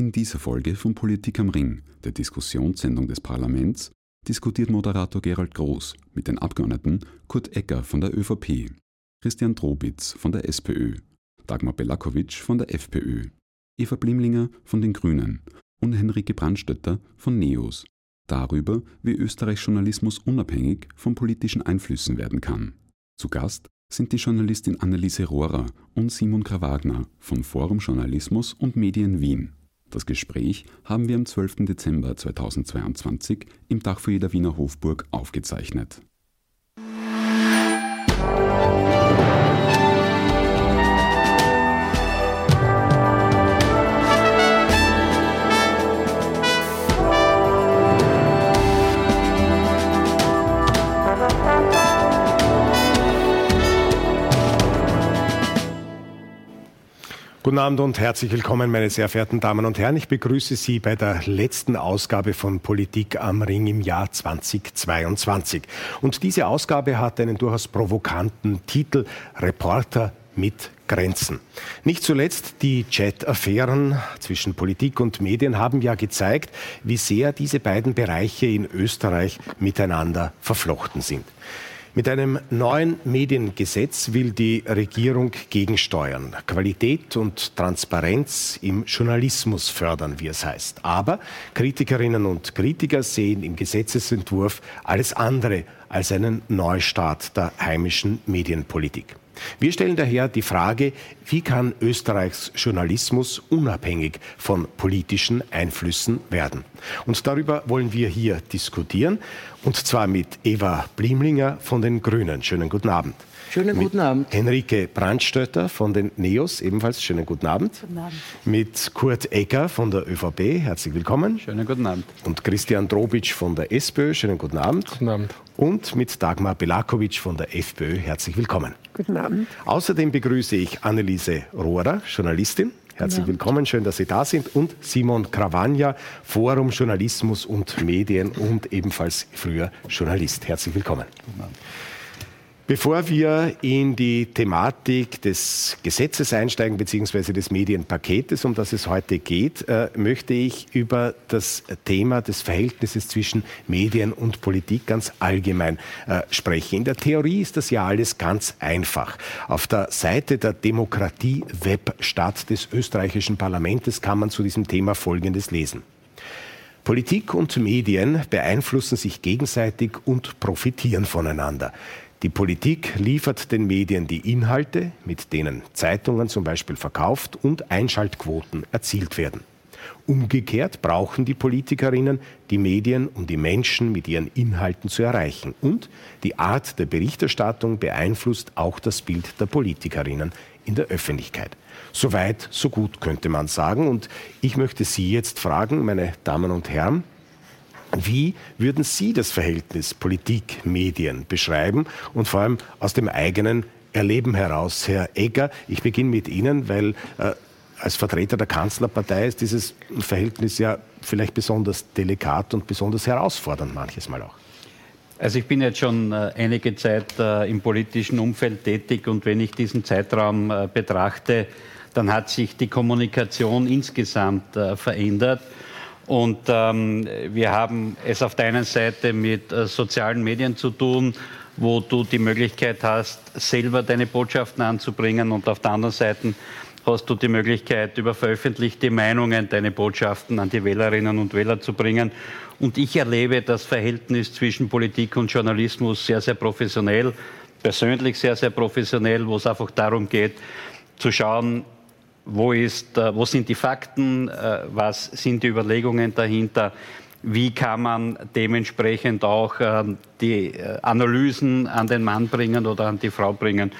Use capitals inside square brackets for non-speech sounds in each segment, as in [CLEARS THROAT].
In dieser Folge von Politik am Ring, der Diskussionssendung des Parlaments, diskutiert Moderator Gerald Groß mit den Abgeordneten Kurt Ecker von der ÖVP, Christian Trobitz von der SPÖ, Dagmar Belakovic von der FPÖ, Eva Blimlinger von den Grünen und Henrike Brandstötter von NEOS darüber, wie Österreichs Journalismus unabhängig von politischen Einflüssen werden kann. Zu Gast sind die Journalistin Anneliese Rohrer und Simon Krawagner von Forum Journalismus und Medien Wien. Das Gespräch haben wir am 12. Dezember 2022 im Dachfoyer der Wiener Hofburg aufgezeichnet. Guten Abend und herzlich willkommen, meine sehr verehrten Damen und Herren. Ich begrüße Sie bei der letzten Ausgabe von Politik am Ring im Jahr 2022. Und diese Ausgabe hat einen durchaus provokanten Titel Reporter mit Grenzen. Nicht zuletzt die Chat-Affären zwischen Politik und Medien haben ja gezeigt, wie sehr diese beiden Bereiche in Österreich miteinander verflochten sind. Mit einem neuen Mediengesetz will die Regierung gegensteuern, Qualität und Transparenz im Journalismus fördern, wie es heißt. Aber Kritikerinnen und Kritiker sehen im Gesetzesentwurf alles andere als einen Neustart der heimischen Medienpolitik. Wir stellen daher die Frage, wie kann Österreichs Journalismus unabhängig von politischen Einflüssen werden? Und darüber wollen wir hier diskutieren, und zwar mit Eva Blimlinger von den Grünen. Schönen guten Abend. Schönen guten mit Abend. Henrike Brandstötter von den NEOS, ebenfalls schönen guten Abend. Guten Abend. Mit Kurt Egger von der ÖVP, herzlich willkommen. Schönen guten Abend. Und Christian Drobitsch von der SPÖ, schönen guten Abend. Guten Abend. Und mit Dagmar Belakovic von der FPÖ, herzlich willkommen. Guten Abend. Außerdem begrüße ich Anneliese Rohrer, Journalistin. Herzlich willkommen, schön, dass Sie da sind. Und Simon Krawanja, Forum Journalismus und Medien und ebenfalls früher Journalist. Herzlich willkommen. Guten Abend. Bevor wir in die Thematik des Gesetzes einsteigen, beziehungsweise des Medienpaketes, um das es heute geht, äh, möchte ich über das Thema des Verhältnisses zwischen Medien und Politik ganz allgemein äh, sprechen. In der Theorie ist das ja alles ganz einfach. Auf der Seite der Demokratie-Webstadt des österreichischen Parlaments kann man zu diesem Thema Folgendes lesen. Politik und Medien beeinflussen sich gegenseitig und profitieren voneinander. Die Politik liefert den Medien die Inhalte, mit denen Zeitungen zum Beispiel verkauft und Einschaltquoten erzielt werden. Umgekehrt brauchen die Politikerinnen die Medien, um die Menschen mit ihren Inhalten zu erreichen. Und die Art der Berichterstattung beeinflusst auch das Bild der Politikerinnen in der Öffentlichkeit. Soweit, so gut könnte man sagen. Und ich möchte Sie jetzt fragen, meine Damen und Herren, wie würden Sie das Verhältnis Politik-Medien beschreiben und vor allem aus dem eigenen Erleben heraus, Herr Egger? Ich beginne mit Ihnen, weil äh, als Vertreter der Kanzlerpartei ist dieses Verhältnis ja vielleicht besonders delikat und besonders herausfordernd manches Mal auch. Also ich bin jetzt schon äh, einige Zeit äh, im politischen Umfeld tätig und wenn ich diesen Zeitraum äh, betrachte, dann hat sich die Kommunikation insgesamt verändert. Und ähm, wir haben es auf der einen Seite mit äh, sozialen Medien zu tun, wo du die Möglichkeit hast, selber deine Botschaften anzubringen. Und auf der anderen Seite hast du die Möglichkeit, über veröffentlichte Meinungen deine Botschaften an die Wählerinnen und Wähler zu bringen. Und ich erlebe das Verhältnis zwischen Politik und Journalismus sehr, sehr professionell, persönlich sehr, sehr professionell, wo es einfach darum geht, zu schauen, wo, ist, äh, wo sind die Fakten, äh, was sind die Überlegungen dahinter, wie kann man dementsprechend auch ähm, die äh, Analysen an den Mann bringen oder an die Frau bringen.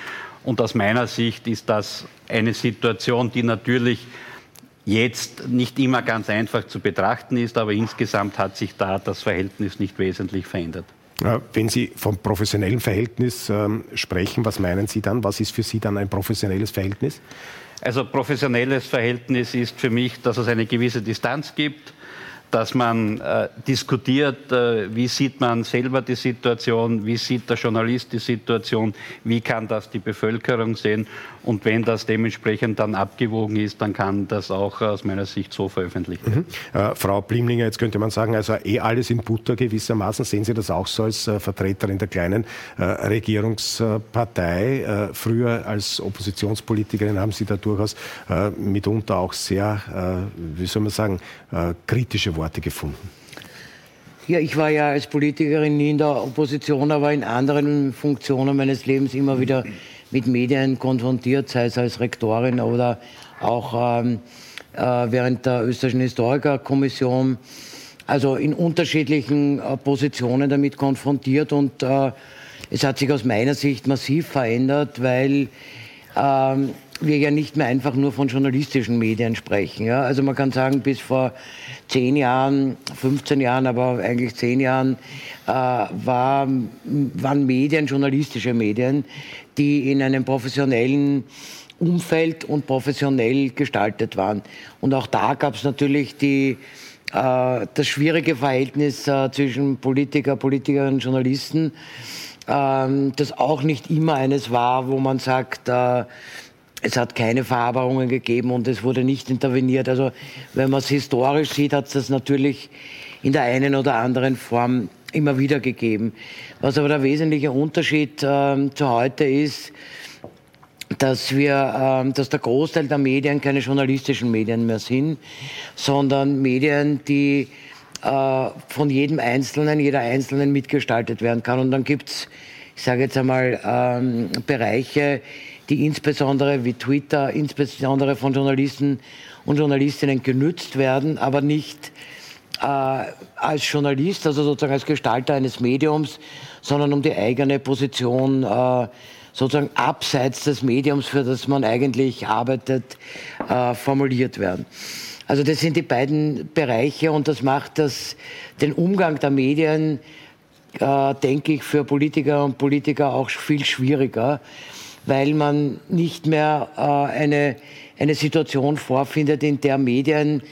Und aus meiner Sicht ist das eine Situation, die natürlich jetzt nicht immer ganz einfach zu betrachten ist, aber insgesamt hat sich da das Verhältnis nicht wesentlich verändert. Wenn Sie vom professionellen Verhältnis ähm, sprechen, was meinen Sie dann? Was ist für Sie dann ein professionelles Verhältnis? Also professionelles Verhältnis ist für mich, dass es eine gewisse Distanz gibt, dass man äh, diskutiert, äh, wie sieht man selber die Situation, wie sieht der Journalist die Situation, wie kann das die Bevölkerung sehen und wenn das dementsprechend dann abgewogen ist, dann kann das auch aus meiner Sicht so veröffentlicht werden. Mhm. Äh, Frau Blimlinger, jetzt könnte man sagen, also eh alles in Butter gewissermaßen. Sehen Sie das auch so als äh, Vertreterin der kleinen äh, Regierungspartei? Äh, früher als Oppositionspolitikerin haben Sie da durchaus äh, mitunter auch sehr, wie soll man sagen, kritische Worte gefunden. Ja, ich war ja als Politikerin nie in der Opposition, aber in anderen Funktionen meines Lebens immer wieder mit Medien konfrontiert, sei es als Rektorin oder auch ähm, äh, während der österreichischen Historikerkommission. Also in unterschiedlichen äh, Positionen damit konfrontiert und äh, es hat sich aus meiner Sicht massiv verändert, weil ähm, wir ja nicht mehr einfach nur von journalistischen Medien sprechen. Ja? Also man kann sagen, bis vor zehn Jahren, 15 Jahren, aber eigentlich zehn Jahren äh, war, waren Medien journalistische Medien, die in einem professionellen Umfeld und professionell gestaltet waren. Und auch da gab es natürlich die, äh, das schwierige Verhältnis äh, zwischen Politiker, Politikerinnen und Journalisten, äh, das auch nicht immer eines war, wo man sagt, äh, es hat keine Verarbeitungen gegeben und es wurde nicht interveniert. Also wenn man es historisch sieht, hat es das natürlich in der einen oder anderen Form immer wieder gegeben. Was aber der wesentliche Unterschied äh, zu heute ist, dass wir, äh, dass der Großteil der Medien keine journalistischen Medien mehr sind, sondern Medien, die äh, von jedem Einzelnen, jeder Einzelnen mitgestaltet werden kann. Und dann gibt's, ich sage jetzt einmal, ähm, Bereiche, die insbesondere wie Twitter, insbesondere von Journalisten und Journalistinnen genützt werden, aber nicht äh, als Journalist, also sozusagen als Gestalter eines Mediums, sondern um die eigene Position äh, sozusagen abseits des Mediums, für das man eigentlich arbeitet, äh, formuliert werden. Also das sind die beiden Bereiche und das macht das, den Umgang der Medien, äh, denke ich, für Politiker und Politiker auch viel schwieriger weil man nicht mehr äh, eine, eine Situation vorfindet, in der Medien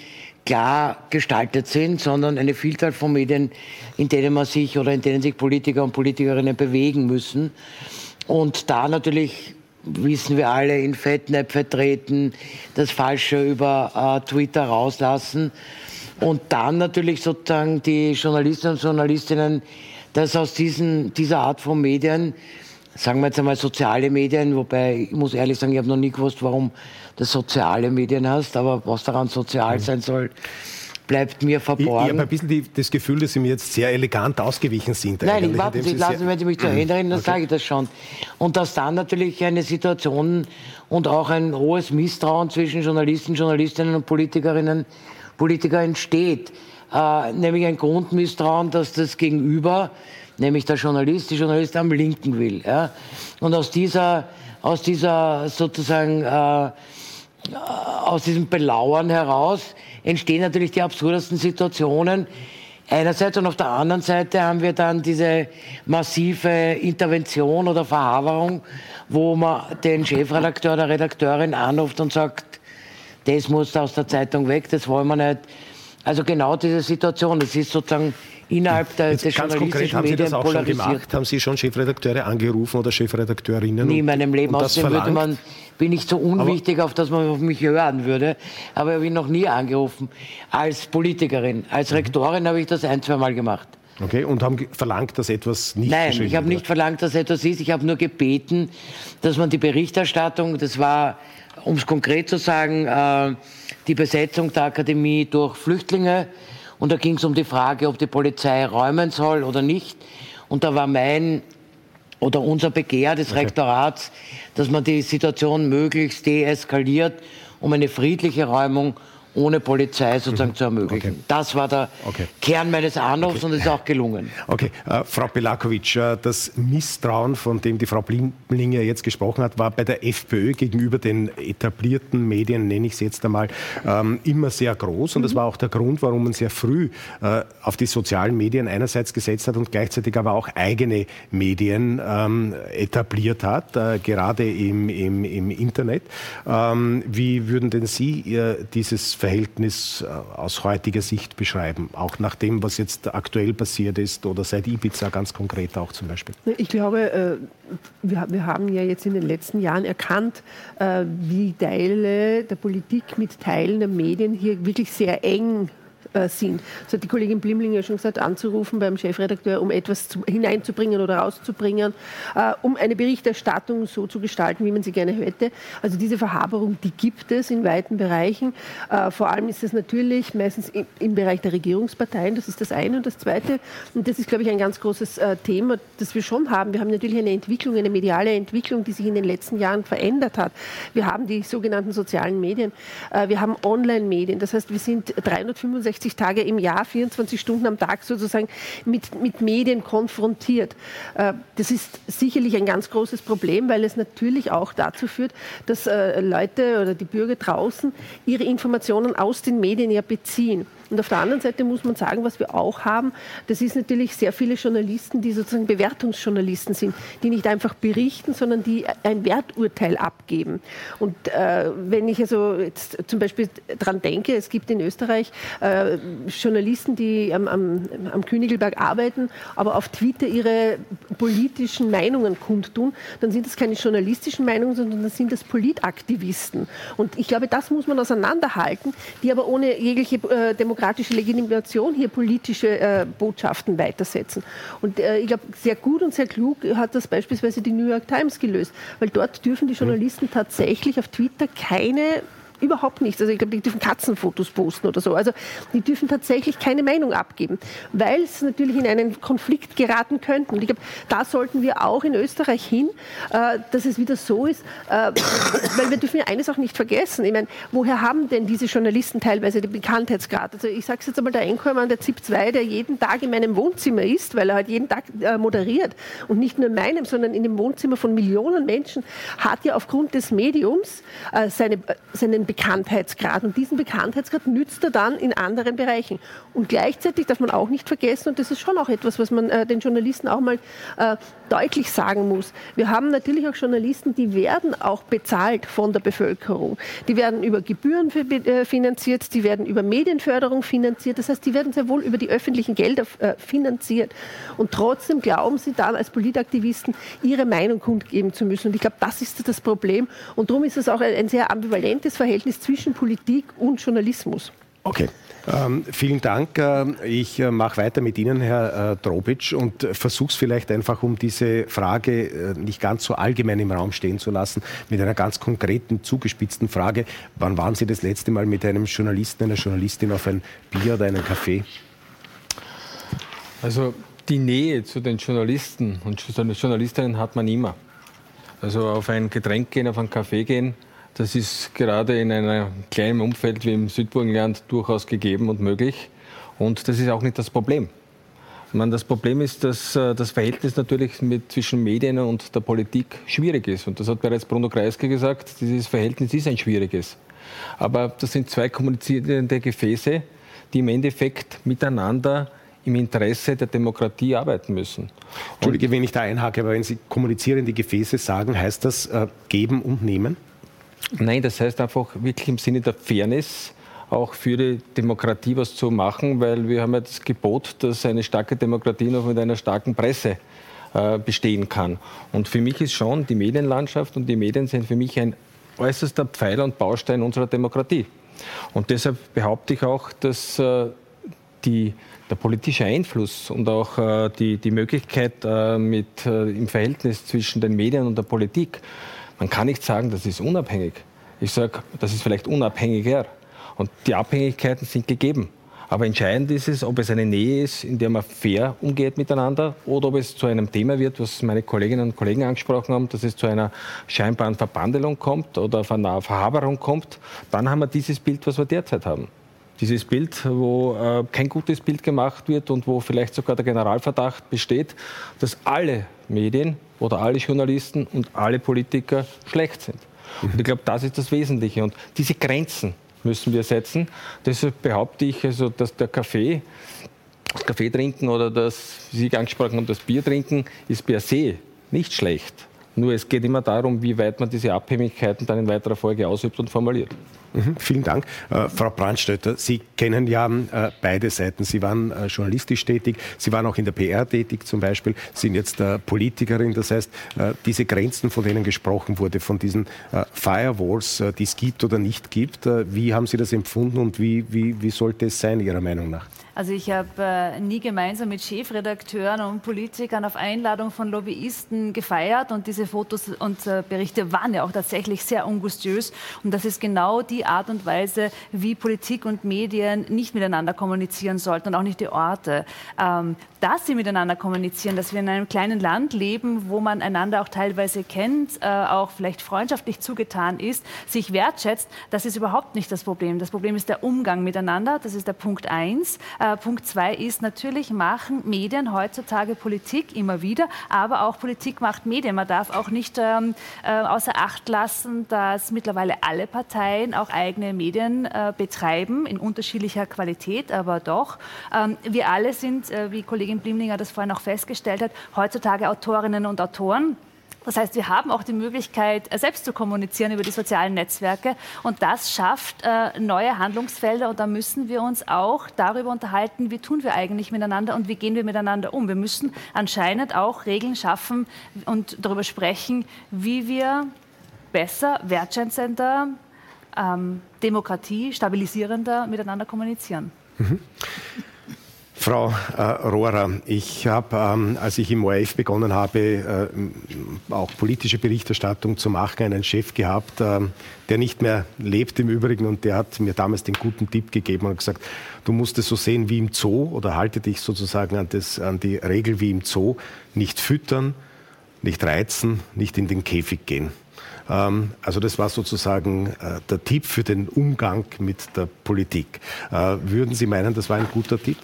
klar gestaltet sind, sondern eine Vielzahl von Medien, in denen man sich oder in denen sich Politiker und Politikerinnen bewegen müssen. Und da natürlich wissen wir alle, in Fettnäpfe treten, das Falsche über äh, Twitter rauslassen. Und dann natürlich sozusagen die Journalisten und Journalistinnen, dass aus diesen, dieser Art von Medien sagen wir jetzt einmal soziale Medien, wobei ich muss ehrlich sagen, ich habe noch nie gewusst, warum das soziale Medien heißt, aber was daran sozial mhm. sein soll, bleibt mir verborgen. Ich, ich habe ein bisschen die, das Gefühl, dass Sie mir jetzt sehr elegant ausgewichen sind. Nein, warten Sie, lassen wenn Sie mich zu Ende reden, dann okay. sage ich das schon. Und dass dann natürlich eine Situation und auch ein hohes Misstrauen zwischen Journalisten, Journalistinnen und Politikerinnen, Politiker entsteht. Äh, nämlich ein Grundmisstrauen, dass das Gegenüber nämlich der Journalist, die Journalist am Linken will. Ja? Und aus dieser, aus dieser sozusagen, äh, aus diesem Belauern heraus entstehen natürlich die absurdesten Situationen. Einerseits und auf der anderen Seite haben wir dann diese massive Intervention oder Verhaberung, wo man den Chefredakteur oder Redakteurin anruft und sagt, das muss aus der Zeitung weg, das wollen wir nicht. Also genau diese Situation, das ist sozusagen innerhalb der, Jetzt des ganz konkret, haben Sie das auch schon gemacht? Haben Sie schon Chefredakteure angerufen oder Chefredakteurinnen? Nie in meinem Leben. Außerdem würde man, bin ich so unwichtig, auf dass man auf mich hören würde. Aber ich habe ihn noch nie angerufen. Als Politikerin, als. Rektorin mhm. habe ich das ein, zwei Mal gemacht. Okay, und haben verlangt, dass etwas nicht Nein, ich habe nicht verlangt, dass etwas ist. Ich habe nur gebeten, dass man die Berichterstattung, das war, um es konkret zu sagen, äh, die Besetzung der Akademie durch Flüchtlinge, und da ging es um die Frage, ob die Polizei räumen soll oder nicht. Und da war mein oder unser Begehr des okay. Rektorats, dass man die Situation möglichst deeskaliert, um eine friedliche Räumung ohne Polizei sozusagen mhm. zu ermöglichen. Okay. Das war der okay. Kern meines Anrufs okay. und ist auch gelungen. Okay, äh, Frau Belakovic, äh, das Misstrauen, von dem die Frau Blimlinger jetzt gesprochen hat, war bei der FPÖ gegenüber den etablierten Medien, nenne ich es jetzt einmal, ähm, immer sehr groß. Und mhm. das war auch der Grund, warum man sehr früh äh, auf die sozialen Medien einerseits gesetzt hat und gleichzeitig aber auch eigene Medien ähm, etabliert hat, äh, gerade im, im, im Internet. Ähm, wie würden denn Sie äh, dieses Verhältnis äh, aus heutiger Sicht beschreiben? Auch nach dem, was jetzt aktuell passiert ist oder seit Ibiza ganz konkret auch zum Beispiel? Ich glaube, äh, wir haben ja jetzt in den letzten Jahren erkannt, äh, wie Teile der Politik mit Teilen der Medien hier wirklich sehr eng äh, sind. Das hat die Kollegin Blimling ja schon gesagt, anzurufen beim Chefredakteur, um etwas zu, hineinzubringen oder rauszubringen, äh, um eine Berichterstattung so zu gestalten, wie man sie gerne hätte. Also diese Verhaberung, die gibt es in weiten Bereichen. Äh, vor allem ist es natürlich meistens im, im, Bereich der Regierungsparteien, das ist das eine. Und das zweite, und das ist, glaube ich, ein ganz großes äh, Thema, das wir schon haben. Wir haben natürlich eine Entwicklung, eine mediale Entwicklung, die sich in den letzten Jahren verändert hat. Wir haben die sogenannten sozialen Medien, äh, wir haben Online-Medien. Das heißt, wir sind 365 365 Tage im Jahr, 24 Stunden am Tag sozusagen mit, mit Medien konfrontiert. Äh, das ist sicherlich ein ganz großes Problem, weil es natürlich auch dazu führt, dass äh, Leute oder die Bürger draußen ihre Informationen aus den Medien ja beziehen. Und auf der anderen Seite muss man sagen, was wir auch haben, das ist natürlich sehr viele Journalisten, die sozusagen Bewertungsjournalisten sind, die nicht einfach berichten, sondern die ein Werturteil abgeben. Und äh, wenn ich also jetzt zum Beispiel daran denke, es gibt in Österreich äh, Journalisten, die am, am, am Königelberg arbeiten, aber auf Twitter ihre politischen Meinungen kundtun, dann sind das keine journalistischen Meinungen, sondern dann sind das Politaktivisten. Und ich glaube, das muss man auseinanderhalten, die aber ohne jegliche äh, Demokratie demokratische Legitimation hier politische äh, Botschaften weitersetzen. Und äh, ich glaube, sehr gut und sehr klug hat das beispielsweise die New York Times gelöst, weil dort dürfen die Journalisten tatsächlich auf Twitter keine überhaupt nichts. Also ich glaube, die dürfen Katzenfotos posten oder so. Also die dürfen tatsächlich keine Meinung abgeben, weil es natürlich in einen Konflikt geraten könnten. Und ich glaube, da sollten wir auch in Österreich hin, äh, dass es wieder so ist, äh, weil wir dürfen ja eines auch nicht vergessen. Ich meine, woher haben denn diese Journalisten teilweise den Bekanntheitsgrad? Also ich sage es jetzt einmal, der Einkommen der ZIP 2, der jeden Tag in meinem Wohnzimmer ist, weil er halt jeden Tag äh, moderiert und nicht nur in meinem, sondern in dem Wohnzimmer von Millionen Menschen, hat ja aufgrund des Mediums äh, seine, äh, seinen Bekanntheitsgrad. Und diesen Bekanntheitsgrad nützt er dann in anderen Bereichen. Und gleichzeitig darf man auch nicht vergessen, und das ist schon auch etwas, was man äh, den Journalisten auch mal äh, deutlich sagen muss. Wir haben natürlich auch Journalisten, die werden auch bezahlt von der Bevölkerung. Die werden über Gebühren äh, finanziert, die werden über Medienförderung finanziert. Das heißt, die werden sehr wohl über die öffentlichen Gelder äh, finanziert. Und trotzdem glauben sie dann als Politaktivisten, ihre Meinung kundgeben zu müssen. Und ich glaube, das ist das Problem. Und darum ist es auch ein, ein sehr ambivalentes Verhältnis Verhältnis zwischen Politik und Journalismus. Okay. Ähm, vielen Dank. Äh, ich äh, mache weiter mit Ihnen, Herr äh, Drobitsch, und versuche es vielleicht einfach, um diese Frage äh, nicht ganz so allgemein im Raum stehen zu lassen, mit einer ganz konkreten, zugespitzten Frage. Wann waren Sie das letzte Mal mit einem Journalisten, einer Journalistin auf ein Bier oder einen Kaffee? Also die Nähe zu den Journalisten und Journalistinnen hat man immer. Also auf ein Getränk gehen, auf einen Kaffee gehen, das ist gerade in einem kleinen Umfeld wie im Südburgenland durchaus gegeben und möglich. Und das ist auch nicht das Problem. Meine, das Problem ist, dass äh, das Verhältnis natürlich mit, zwischen Medien und der Politik schwierig ist. Und das hat bereits Bruno Kreisky gesagt, dieses Verhältnis ist ein schwieriges. Aber das sind zwei kommunizierende Gefäße, die im Endeffekt miteinander im Interesse der Demokratie arbeiten müssen. Entschuldige, wenn ich da einhake, aber wenn Sie kommunizierende Gefäße sagen, heißt das äh, geben und nehmen? Nein, das heißt einfach wirklich im Sinne der Fairness auch für die Demokratie was zu machen, weil wir haben ja das Gebot, dass eine starke Demokratie noch mit einer starken Presse äh, bestehen kann. Und für mich ist schon die Medienlandschaft und die Medien sind für mich ein äußerster Pfeiler und Baustein unserer Demokratie. Und deshalb behaupte ich auch, dass äh, die, der politische Einfluss und auch äh, die, die Möglichkeit äh, mit, äh, im Verhältnis zwischen den Medien und der Politik man kann nicht sagen, das ist unabhängig. Ich sage, das ist vielleicht unabhängiger. Und die Abhängigkeiten sind gegeben. Aber entscheidend ist es, ob es eine Nähe ist, in der man fair umgeht miteinander oder ob es zu einem Thema wird, was meine Kolleginnen und Kollegen angesprochen haben, dass es zu einer scheinbaren Verbandelung kommt oder einer Verhaberung kommt. Dann haben wir dieses Bild, was wir derzeit haben. Dieses Bild, wo äh, kein gutes Bild gemacht wird und wo vielleicht sogar der Generalverdacht besteht, dass alle Medien oder alle Journalisten und alle Politiker schlecht sind. Und ich glaube, das ist das Wesentliche. Und diese Grenzen müssen wir setzen. Deshalb behaupte ich, also, dass der Kaffee, das Kaffee trinken oder das, wie Sie angesprochen haben, das Bier trinken, ist per se nicht schlecht. Nur es geht immer darum, wie weit man diese Abhängigkeiten dann in weiterer Folge ausübt und formuliert. Mhm, vielen Dank. Äh, Frau Brandstötter, Sie kennen ja äh, beide Seiten. Sie waren äh, journalistisch tätig, Sie waren auch in der PR tätig zum Beispiel, sind jetzt äh, Politikerin. Das heißt, äh, diese Grenzen, von denen gesprochen wurde, von diesen äh, Firewalls, die es gibt oder nicht gibt, wie haben Sie das empfunden und wie, wie, wie sollte es sein, Ihrer Meinung nach? Also ich habe äh, nie gemeinsam mit Chefredakteuren und Politikern auf Einladung von Lobbyisten gefeiert und diese Fotos und äh, Berichte waren ja auch tatsächlich sehr ungustiös und das ist genau die Art und Weise, wie Politik und Medien nicht miteinander kommunizieren sollten und auch nicht die Orte. Ähm, dass sie miteinander kommunizieren, dass wir in einem kleinen Land leben, wo man einander auch teilweise kennt, äh, auch vielleicht freundschaftlich zugetan ist, sich wertschätzt, das ist überhaupt nicht das Problem. Das Problem ist der Umgang miteinander, das ist der Punkt eins. Äh, Punkt zwei ist, natürlich machen Medien heutzutage Politik immer wieder, aber auch Politik macht Medien. Man darf auch nicht ähm, äh, außer Acht lassen, dass mittlerweile alle Parteien auch eigene Medien äh, betreiben, in unterschiedlicher Qualität, aber doch. Ähm, wir alle sind, äh, wie Kollegin Kollegin Blimlinger das vorhin auch festgestellt hat, heutzutage Autorinnen und Autoren. Das heißt, wir haben auch die Möglichkeit, äh, selbst zu kommunizieren über die sozialen Netzwerke. Und das schafft äh, neue Handlungsfelder. Und da müssen wir uns auch darüber unterhalten, wie tun wir eigentlich miteinander und wie gehen wir miteinander um. Wir müssen anscheinend auch Regeln schaffen und darüber sprechen, wie wir besser, wertschätzender, ähm, Demokratie stabilisierender miteinander kommunizieren. Mhm. Frau äh, Rohrer, ich habe, ähm, als ich im ORF begonnen habe, äh, auch politische Berichterstattung zu machen, einen Chef gehabt, äh, der nicht mehr lebt im Übrigen und der hat mir damals den guten Tipp gegeben und gesagt, du musst es so sehen wie im Zoo oder halte dich sozusagen an, das, an die Regel wie im Zoo, nicht füttern, nicht reizen, nicht in den Käfig gehen. Ähm, also das war sozusagen äh, der Tipp für den Umgang mit der Politik. Äh, würden Sie meinen, das war ein guter Tipp?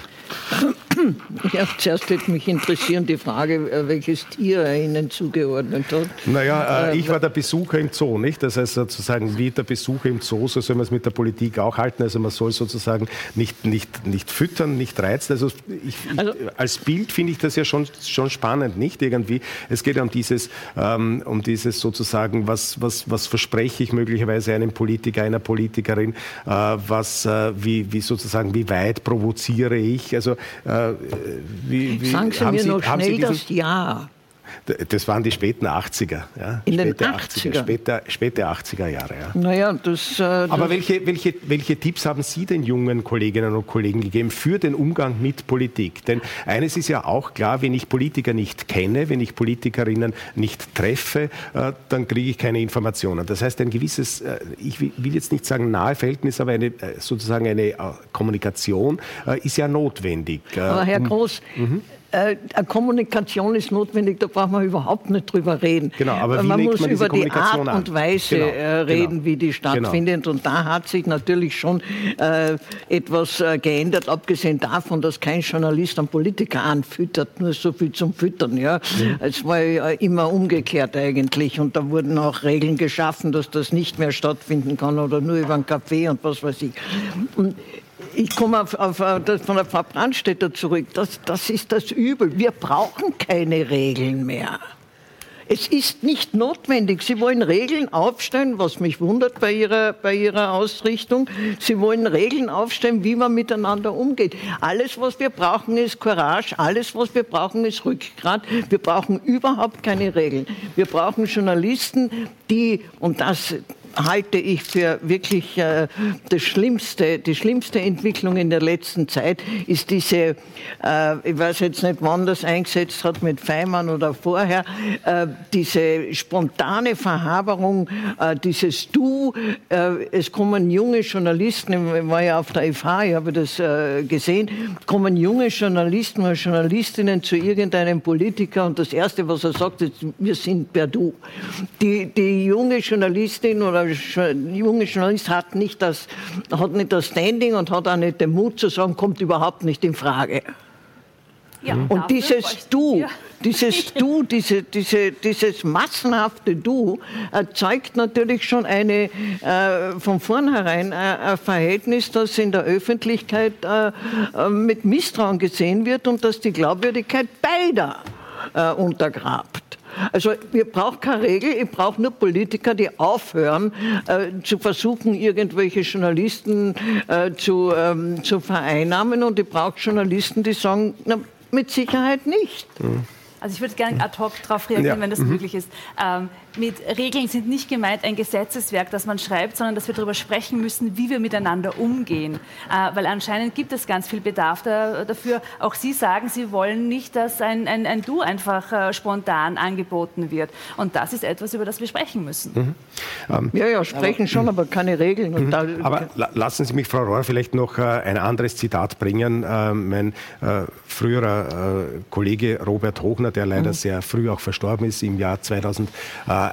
Ja, zuerst würde mich interessieren die Frage, äh, welches Tier er Ihnen zugeordnet hat. Naja, äh, ich war der Besucher im Zoo, nicht? Das heißt sozusagen, wie der Besucher im Zoo, so soll man es mit der Politik auch halten. Also man soll sozusagen nicht, nicht, nicht füttern, nicht reizen. Also, ich, also als Bild finde ich das ja schon, schon spannend, nicht? Irgendwie. Es geht ja um dieses, ähm, um dieses sozusagen, was, was, was verspreche ich möglicherweise einem Politiker, einer Politikerin, äh, was, äh, wie, wie sozusagen, wie weit provoziere ich? Also äh, wie, wie, Sagen Sie mir Sie, noch schnell das Ja. Das waren die späten 80er. Ja? In späte den 80er? 80er später, späte 80er Jahre. Ja. Naja, das, äh, Aber welche, welche, welche Tipps haben Sie den jungen Kolleginnen und Kollegen gegeben für den Umgang mit Politik? Denn eines ist ja auch klar, wenn ich Politiker nicht kenne, wenn ich Politikerinnen nicht treffe, äh, dann kriege ich keine Informationen. Das heißt, ein gewisses, äh, ich will jetzt nicht sagen nahe Verhältnis, aber eine, äh, sozusagen eine äh, Kommunikation äh, ist ja notwendig. Aber Herr Groß, mhm äh, Kommunikation ist notwendig, da braucht man überhaupt nicht drüber reden. Genau, aber wie man muss man über die Art und Weise genau, äh, reden, genau, wie die stattfindet. Genau. Und da hat sich natürlich schon äh, etwas äh, geändert, abgesehen davon, dass kein Journalist einen Politiker anfüttert, nur so viel zum Füttern. Ja, mhm. es war ja immer umgekehrt eigentlich. Und da wurden auch Regeln geschaffen, dass das nicht mehr stattfinden kann oder nur über einen Kaffee und was weiß ich. Und ich komme auf, auf, das von der Frau Brandstätter zurück. Das, das ist das Übel. Wir brauchen keine Regeln mehr. Es ist nicht notwendig. Sie wollen Regeln aufstellen, was mich wundert bei Ihrer, bei Ihrer Ausrichtung. Sie wollen Regeln aufstellen, wie man miteinander umgeht. Alles, was wir brauchen, ist Courage. Alles, was wir brauchen, ist Rückgrat. Wir brauchen überhaupt keine Regeln. Wir brauchen Journalisten, die, und das, halte ich für wirklich äh, das Schlimmste. Die schlimmste Entwicklung in der letzten Zeit ist diese, äh, ich weiß jetzt nicht, wann das eingesetzt hat, mit Feimann oder vorher, äh, diese spontane Verhaberung, äh, dieses Du. Äh, es kommen junge Journalisten, ich war ja auf der FH, ich habe das äh, gesehen, kommen junge Journalisten oder Journalistinnen zu irgendeinem Politiker und das Erste, was er sagt, ist, wir sind per Du. Die, die junge Journalistin oder junge Journalist hat nicht, das, hat nicht das Standing und hat auch nicht den Mut zu sagen, kommt überhaupt nicht in Frage. Ja, und dieses Du, dieses [LAUGHS] Du, diese, diese, dieses massenhafte Du erzeugt natürlich schon eine, äh, von vornherein äh, ein Verhältnis, das in der Öffentlichkeit äh, äh, mit Misstrauen gesehen wird und das die Glaubwürdigkeit beider äh, untergrabt. Also wir brauchen keine Regel, ich brauche nur Politiker, die aufhören äh, zu versuchen, irgendwelche Journalisten äh, zu, ähm, zu vereinnahmen und ich brauche Journalisten, die sagen, na, mit Sicherheit nicht. Mhm. Also ich würde gerne ad hoc darauf reagieren, ja. wenn das mhm. möglich ist. Ähm, mit Regeln sind nicht gemeint ein Gesetzeswerk, das man schreibt, sondern dass wir darüber sprechen müssen, wie wir miteinander umgehen. Äh, weil anscheinend gibt es ganz viel Bedarf da, dafür. Auch Sie sagen, Sie wollen nicht, dass ein, ein, ein Du einfach äh, spontan angeboten wird. Und das ist etwas, über das wir sprechen müssen. Mhm. Ähm, ja, ja, sprechen aber, schon, aber keine Regeln. Mhm. Da, aber la lassen Sie mich, Frau Rohr, vielleicht noch äh, ein anderes Zitat bringen. Äh, mein früherer Kollege Robert Hochner, der leider mhm. sehr früh auch verstorben ist, im Jahr 2000,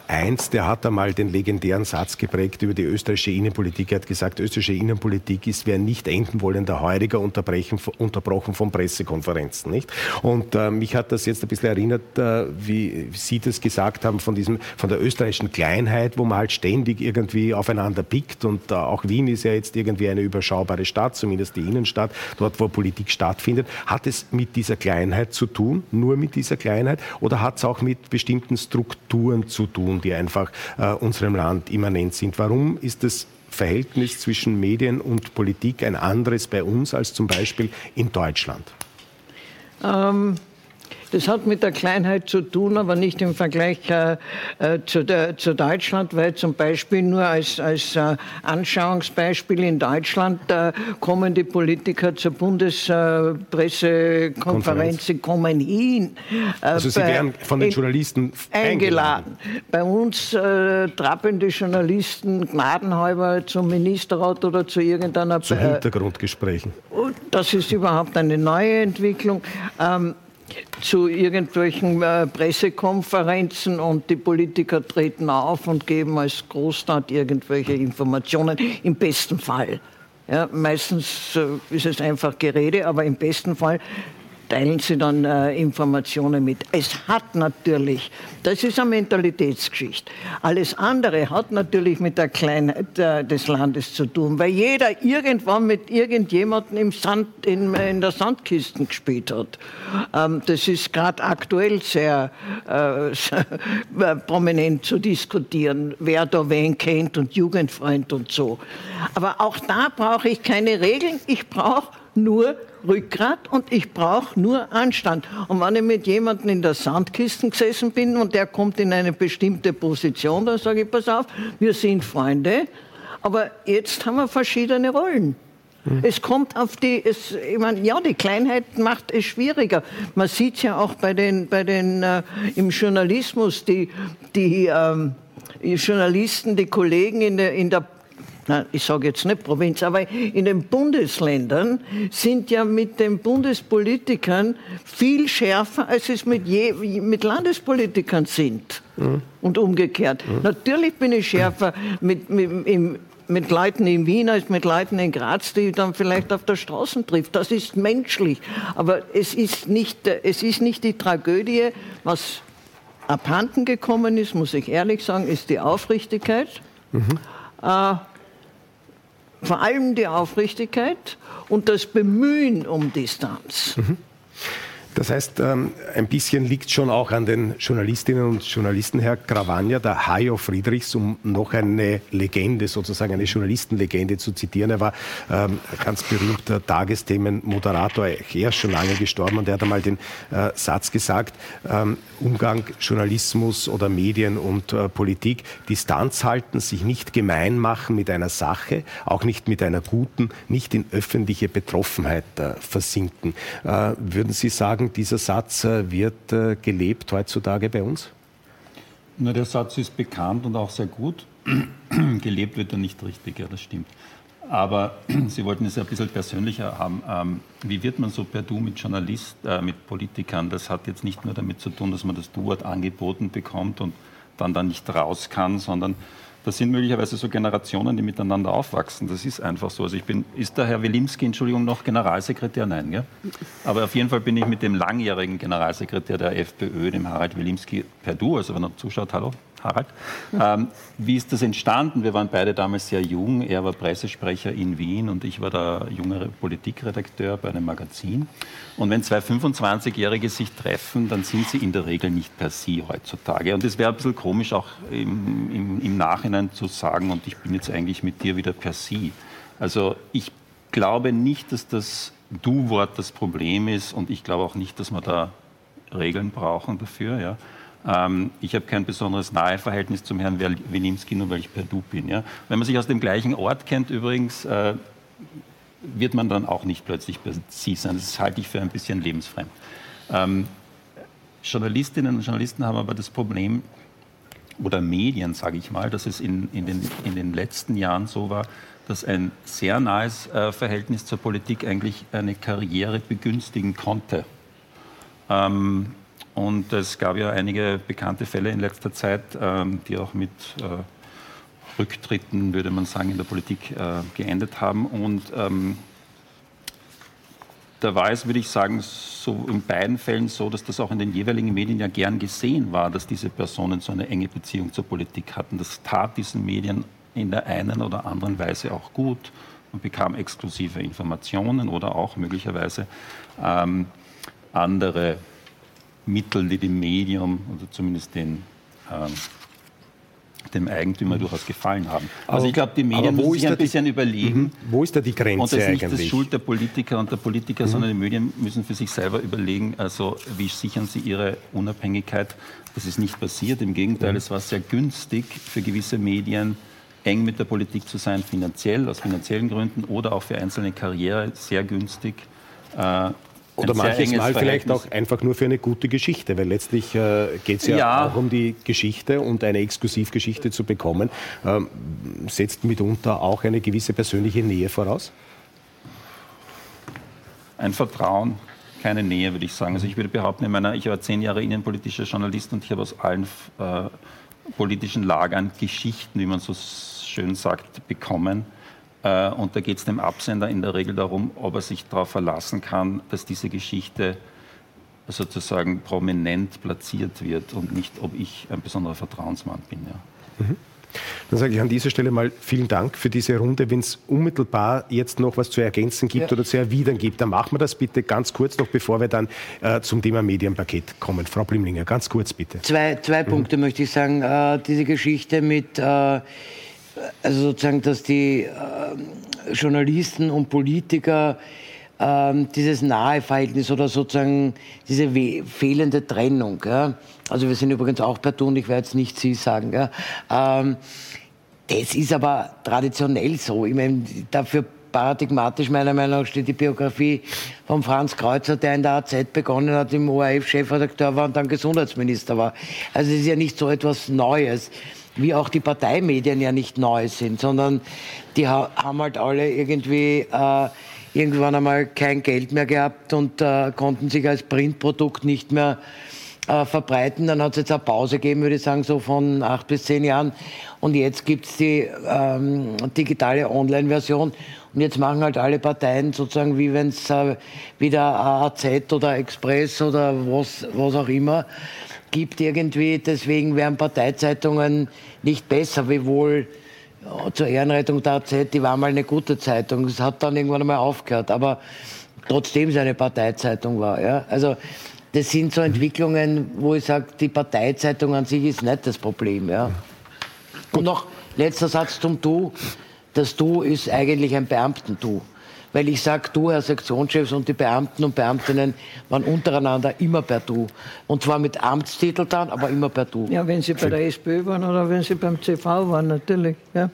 eins, der hat einmal den legendären Satz geprägt über die österreichische Innenpolitik. Er hat gesagt, österreichische Innenpolitik ist ein nicht enden wollender Heuriger unterbrochen von Pressekonferenzen. Nicht? Und äh, mich hat das jetzt ein bisschen erinnert, äh, wie Sie das gesagt haben, von, diesem, von der österreichischen Kleinheit, wo man halt ständig irgendwie aufeinander pickt. Und äh, auch Wien ist ja jetzt irgendwie eine überschaubare Stadt, zumindest die Innenstadt, dort wo Politik stattfindet. Hat es mit dieser Kleinheit zu tun, nur mit dieser Kleinheit, oder hat es auch mit bestimmten Strukturen zu tun? Tun, die einfach äh, unserem Land immanent sind. Warum ist das Verhältnis zwischen Medien und Politik ein anderes bei uns als zum Beispiel in Deutschland? Ähm, das hat mit der Kleinheit zu tun, aber nicht im Vergleich äh, äh, zu, der, zu, Deutschland, weil zum Beispiel nur als, als äh, Anschauungsbeispiel in Deutschland äh, kommen die Politiker zur Bundespressekonferenz, sie kommen hin. Äh, also sie werden von den Journalisten eingeladen. eingeladen. Bei uns äh, trappen die Journalisten gnadenhalber zum Ministerrat oder zu irgendeiner... Zu Hintergrundgesprächen. Das ist überhaupt eine neue Entwicklung. Ähm, zu irgendwelchen äh, Pressekonferenzen und die Politiker treten auf und geben als Großstadt irgendwelche Informationen, im besten Fall. Ja, meistens äh, ist es einfach Gerede, aber im besten Fall teilen sie dann äh, Informationen mit. Es hat natürlich, das ist eine Mentalitätsgeschichte. Alles andere hat natürlich mit der Kleinheit äh, des Landes zu tun, weil jeder irgendwann mit irgendjemandem im Sand, in, in der Sandkisten gespielt hat. Ähm, das ist gerade aktuell sehr, äh, [LAUGHS] sehr prominent zu diskutieren, wer da wen kennt und Jugendfreund und so. Aber auch da brauche ich keine Regeln, ich brauche nur Rückgrat und ich brauche nur Anstand. Und wenn ich mit jemandem in der Sandkiste gesessen bin und der kommt in eine bestimmte Position, dann sage ich, pass auf, wir sind Freunde, aber jetzt haben wir verschiedene Rollen. Mhm. Es kommt auf die, es, ich meine, ja, die Kleinheit macht es schwieriger. Man sieht es ja auch bei den, bei den äh, im Journalismus, die, die, ähm, die Journalisten, die Kollegen in der, in der na, ich sage jetzt nicht Provinz, aber in den Bundesländern sind ja mit den Bundespolitikern viel schärfer, als es mit, je, mit Landespolitikern sind. Mhm. Und umgekehrt. Mhm. Natürlich bin ich schärfer mit, mit, im, mit Leuten in Wien als mit Leuten in Graz, die dann vielleicht auf der Straße trifft. Das ist menschlich. Aber es ist nicht, es ist nicht die Tragödie, was abhanden gekommen ist, muss ich ehrlich sagen, ist die Aufrichtigkeit. Mhm. Äh, vor allem die Aufrichtigkeit und das Bemühen um Distanz. Mhm. Das heißt, ähm, ein bisschen liegt schon auch an den Journalistinnen und Journalisten, Herr Gravagna, der Hajo Friedrichs, um noch eine Legende, sozusagen eine Journalistenlegende zu zitieren. Er war ähm, ganz berühmter Tagesthemenmoderator, er ist schon lange gestorben und er hat einmal den äh, Satz gesagt, ähm, Umgang Journalismus oder Medien und äh, Politik, Distanz halten, sich nicht gemein machen mit einer Sache, auch nicht mit einer guten, nicht in öffentliche Betroffenheit äh, versinken. Würden Sie sagen, sagen, dieser Satz äh, wird äh, gelebt heutzutage bei uns? Na, der Satz ist bekannt und auch sehr gut. [CLEARS THROAT] gelebt wird er nicht richtig, ja, das stimmt. Aber [CLEARS THROAT] Sie wollten es ein bisschen persönlicher haben. Ähm, wie wird man so per Du mit Journalisten, äh, mit Politikern? Das hat jetzt nicht nur damit zu tun, dass man das Du-Wort angeboten bekommt und dann da nicht raus kann, sondern das sind möglicherweise so Generationen, die miteinander aufwachsen. Das ist einfach so. Also ich bin, ist der Herr Wilimski, Entschuldigung, noch Generalsekretär? Nein, gell? Aber auf jeden Fall bin ich mit dem langjährigen Generalsekretär der FPÖ, dem Harald Wilimski, per Du, also wenn er zuschaut, hallo, Harald. Ähm, wie ist das entstanden? Wir waren beide damals sehr jung. Er war Pressesprecher in Wien und ich war der jüngere Politikredakteur bei einem Magazin. Und wenn zwei 25-Jährige sich treffen, dann sind sie in der Regel nicht per Sie heutzutage. Und es wäre ein bisschen komisch, auch im, im, im Nachhinein zu sagen, und ich bin jetzt eigentlich mit dir wieder per Sie. Also ich glaube nicht, dass das Du-Wort das Problem ist und ich glaube auch nicht, dass wir da Regeln brauchen dafür. Ja. Ähm, ich habe kein besonderes Naheverhältnis zum Herrn Wilimski, nur weil ich per Du bin. Ja. Wenn man sich aus dem gleichen Ort kennt übrigens, äh, wird man dann auch nicht plötzlich per Sie sein. Das halte ich für ein bisschen lebensfremd. Ähm, Journalistinnen und Journalisten haben aber das Problem, oder Medien, sage ich mal, dass es in, in, den, in den letzten Jahren so war, dass ein sehr nahes äh, Verhältnis zur Politik eigentlich eine Karriere begünstigen konnte. Ähm, und es gab ja einige bekannte Fälle in letzter Zeit, ähm, die auch mit äh, Rücktritten, würde man sagen, in der Politik äh, geendet haben. Und ähm, da war es, würde ich sagen, so in beiden Fällen so, dass das auch in den jeweiligen Medien ja gern gesehen war, dass diese Personen so eine enge Beziehung zur Politik hatten. Das tat diesen Medien in der einen oder anderen Weise auch gut. Man bekam exklusive Informationen oder auch möglicherweise ähm, andere Mittel, die dem Medium oder zumindest den, ähm, dem Eigentümer durchaus gefallen haben. Also ich glaube, die Medien müssen sich ein bisschen die, überlegen. Mhm. Wo ist da die Grenze Und das ist nicht eigentlich? das Schuld der Politiker und der Politiker, mhm. sondern die Medien müssen für sich selber überlegen, also wie sichern sie ihre Unabhängigkeit. Das ist nicht passiert. Im Gegenteil, mhm. es war sehr günstig für gewisse Medien, eng mit der Politik zu sein, finanziell, aus finanziellen Gründen oder auch für einzelne Karriere sehr günstig. Äh, oder manches Mal vielleicht auch einfach nur für eine gute Geschichte, weil letztlich äh, geht es ja, ja, auch um die Geschichte und eine Exklusivgeschichte zu bekommen, ähm, setzt mitunter auch eine gewisse persönliche Nähe voraus? Ein Vertrauen, keine Nähe, würde ich sagen. Also ich würde behaupten, in meiner, ich war zehn Jahre innenpolitischer Journalist und ich habe aus allen äh, politischen Lagern Geschichten, wie man so schön sagt, bekommen äh, und da geht es dem Absender in der Regel darum, ob er sich darauf verlassen kann, dass diese Geschichte sozusagen prominent platziert wird und nicht, ob ich ein besonderer Vertrauensmann bin. Ja. Mhm. Dann sage ich an dieser Stelle mal vielen Dank für diese Runde. Wenn es unmittelbar jetzt noch was zu ergänzen gibt ja. oder zu erwidern gibt, dann machen wir das bitte ganz kurz noch, bevor wir dann äh, zum Thema Medienpaket kommen. Frau Blimlinger, ganz kurz bitte. Zwei, zwei mhm. Punkte möchte ich sagen. Äh, diese Geschichte mit äh, also sozusagen, dass die äh, Journalisten und Politiker äh, dieses nahe Verhältnis oder sozusagen diese fehlende Trennung, ja? also wir sind übrigens auch per Du ich werde jetzt nicht Sie sagen, ja? ähm, das ist aber traditionell so. Ich meine, dafür paradigmatisch meiner Meinung nach steht die Biografie von Franz Kreuzer, der in der AZ begonnen hat, im ORF-Chefredakteur war und dann Gesundheitsminister war. Also es ist ja nicht so etwas Neues wie auch die Parteimedien ja nicht neu sind, sondern die haben halt alle irgendwie äh, irgendwann einmal kein Geld mehr gehabt und äh, konnten sich als Printprodukt nicht mehr äh, verbreiten. Dann hat es jetzt eine Pause gegeben, würde ich sagen, so von acht bis zehn Jahren. Und jetzt gibt es die ähm, digitale Online-Version. Und jetzt machen halt alle Parteien sozusagen, wie wenn es äh, wieder AZ oder Express oder was, was auch immer gibt irgendwie. Deswegen werden Parteizeitungen nicht besser, wiewohl ja, zur Ehrenrettung der AZ, die war mal eine gute Zeitung. Es hat dann irgendwann einmal aufgehört, aber trotzdem es eine Parteizeitung war. Ja? Also das sind so Entwicklungen, wo ich sage, die Parteizeitung an sich ist nicht das Problem. Ja? Und noch letzter Satz zum Du. Das Du ist eigentlich ein Beamten-Du weil ich sage, du, Herr Sektionschefs und die Beamten und Beamtinnen waren untereinander immer per Du. Und zwar mit Amtstitel dann, aber immer per Du. Ja, wenn sie bei der SPÖ waren oder wenn sie beim CV waren, natürlich. Ja.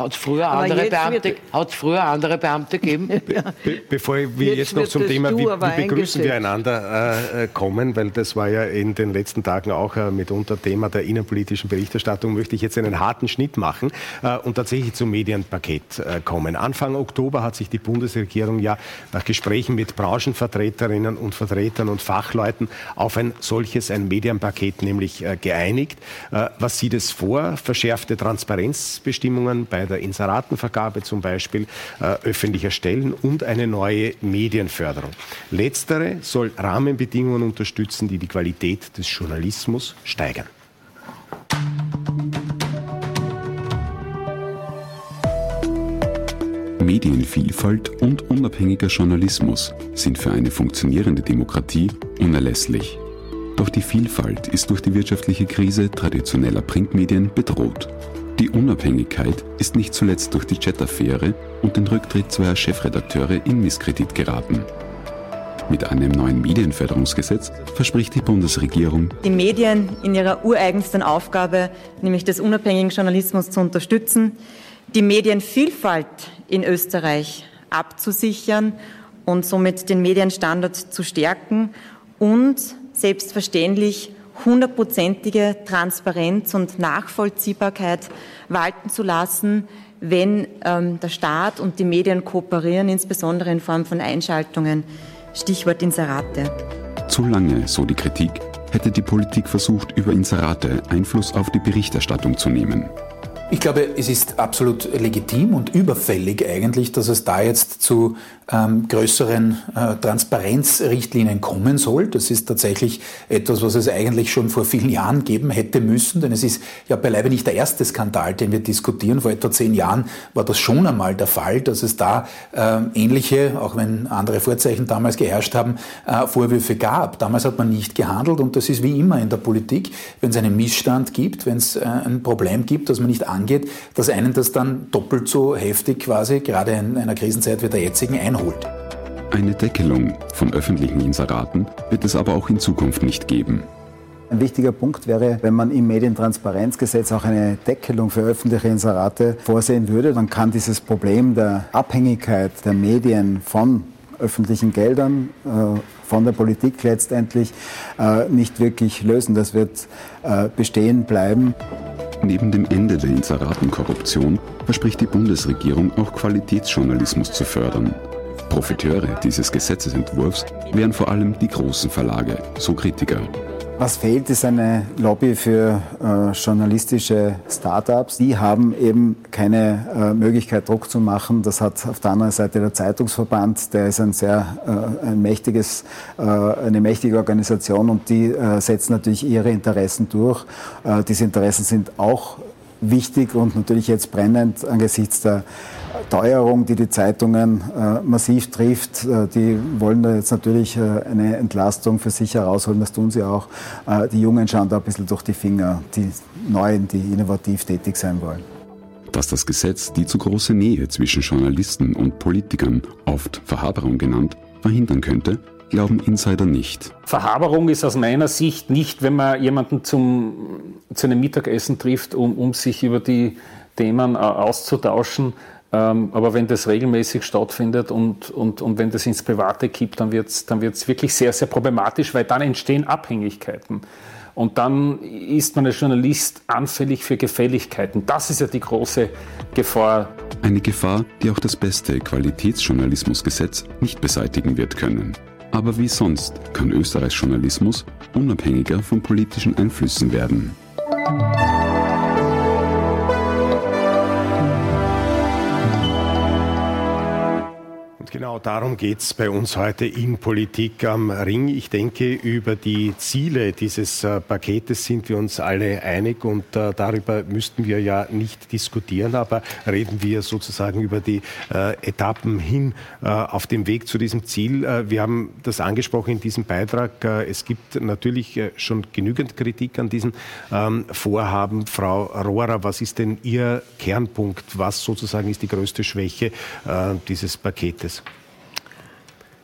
Hat es früher, andere Beamte, früher andere Beamte gegeben? [LAUGHS] Be be bevor wir jetzt, jetzt noch zum Thema, wie, wie begrüßen wir einander äh, äh, kommen, weil das war ja in den letzten Tagen auch äh, mitunter Thema der innenpolitischen Berichterstattung, möchte ich jetzt einen harten Schnitt machen äh, und tatsächlich zum Medienpaket äh, kommen. Anfang Oktober hat sich die Bundesregierung ja nach Gesprächen mit Branchenvertreterinnen und Vertretern und Fachleuten auf ein solches, ein Medienpaket nämlich äh, geeinigt. was sieht es vor? Verschärfte Transparenzbestimmungen bei der Inseratenvergabe zum Beispiel äh, öffentlicher Stellen und eine neue Medienförderung. Letztere soll Rahmenbedingungen unterstützen, die die Qualität des Journalismus steigern. Medienvielfalt und unabhängiger Journalismus sind für eine funktionierende Demokratie unerlässlich. Doch die Vielfalt ist durch die wirtschaftliche Krise traditioneller Printmedien bedroht. Die Unabhängigkeit ist nicht zuletzt durch die Chat-Affäre und den Rücktritt zweier Chefredakteure in Misskredit geraten. Mit einem neuen Medienförderungsgesetz verspricht die Bundesregierung, die Medien in ihrer ureigensten Aufgabe, nämlich des unabhängigen Journalismus zu unterstützen, die Medienvielfalt in Österreich abzusichern und somit den Medienstandard zu stärken und selbstverständlich hundertprozentige Transparenz und Nachvollziehbarkeit walten zu lassen, wenn ähm, der Staat und die Medien kooperieren, insbesondere in Form von Einschaltungen. Stichwort Inserate. Zu lange, so die Kritik, hätte die Politik versucht, über Inserate Einfluss auf die Berichterstattung zu nehmen. Ich glaube, es ist absolut legitim und überfällig eigentlich, dass es da jetzt zu ähm, größeren äh, Transparenzrichtlinien kommen soll. Das ist tatsächlich etwas, was es eigentlich schon vor vielen Jahren geben hätte müssen, denn es ist ja beileibe nicht der erste Skandal, den wir diskutieren. Vor etwa zehn Jahren war das schon einmal der Fall, dass es da äh, ähnliche, auch wenn andere Vorzeichen damals geherrscht haben, äh, Vorwürfe gab. Damals hat man nicht gehandelt und das ist wie immer in der Politik, wenn es einen Missstand gibt, wenn es äh, ein Problem gibt, das man nicht angeht, dass einen das dann doppelt so heftig quasi, gerade in einer Krisenzeit wie der jetzigen, einholt wiederholt. Eine Deckelung von öffentlichen Inseraten wird es aber auch in Zukunft nicht geben. Ein wichtiger Punkt wäre, wenn man im Medientransparenzgesetz auch eine Deckelung für öffentliche Inserate vorsehen würde, dann kann dieses Problem der Abhängigkeit der Medien von öffentlichen Geldern, äh, von der Politik letztendlich äh, nicht wirklich lösen. Das wird äh, bestehen bleiben. Neben dem Ende der Inseratenkorruption verspricht die Bundesregierung auch Qualitätsjournalismus zu fördern. Profiteure dieses Gesetzesentwurfs wären vor allem die großen Verlage, so Kritiker. Was fehlt, ist eine Lobby für äh, journalistische Startups. Die haben eben keine äh, Möglichkeit, Druck zu machen. Das hat auf der anderen Seite der Zeitungsverband. Der ist ein sehr äh, ein mächtiges, äh, eine mächtige Organisation und die äh, setzen natürlich ihre Interessen durch. Äh, diese Interessen sind auch wichtig und natürlich jetzt brennend angesichts der Teuerung, die die Zeitungen äh, massiv trifft. Äh, die wollen da jetzt natürlich äh, eine Entlastung für sich herausholen, das tun sie auch. Äh, die Jungen schauen da ein bisschen durch die Finger, die Neuen, die innovativ tätig sein wollen. Dass das Gesetz die zu große Nähe zwischen Journalisten und Politikern, oft Verhaberung genannt, verhindern könnte, glauben Insider nicht. Verhaberung ist aus meiner Sicht nicht, wenn man jemanden zum, zu einem Mittagessen trifft, um, um sich über die Themen äh, auszutauschen. Ähm, aber wenn das regelmäßig stattfindet und, und, und wenn das ins Private kippt, dann wird es dann wird's wirklich sehr, sehr problematisch, weil dann entstehen Abhängigkeiten. Und dann ist man als Journalist anfällig für Gefälligkeiten. Das ist ja die große Gefahr. Eine Gefahr, die auch das beste Qualitätsjournalismusgesetz nicht beseitigen wird können. Aber wie sonst kann Österreichs Journalismus unabhängiger von politischen Einflüssen werden. Genau darum geht es bei uns heute in Politik am Ring. Ich denke, über die Ziele dieses äh, Paketes sind wir uns alle einig und äh, darüber müssten wir ja nicht diskutieren, aber reden wir sozusagen über die äh, Etappen hin äh, auf dem Weg zu diesem Ziel. Äh, wir haben das angesprochen in diesem Beitrag. Äh, es gibt natürlich schon genügend Kritik an diesen ähm, Vorhaben. Frau Rohrer, was ist denn Ihr Kernpunkt? Was sozusagen ist die größte Schwäche dieses Paketes?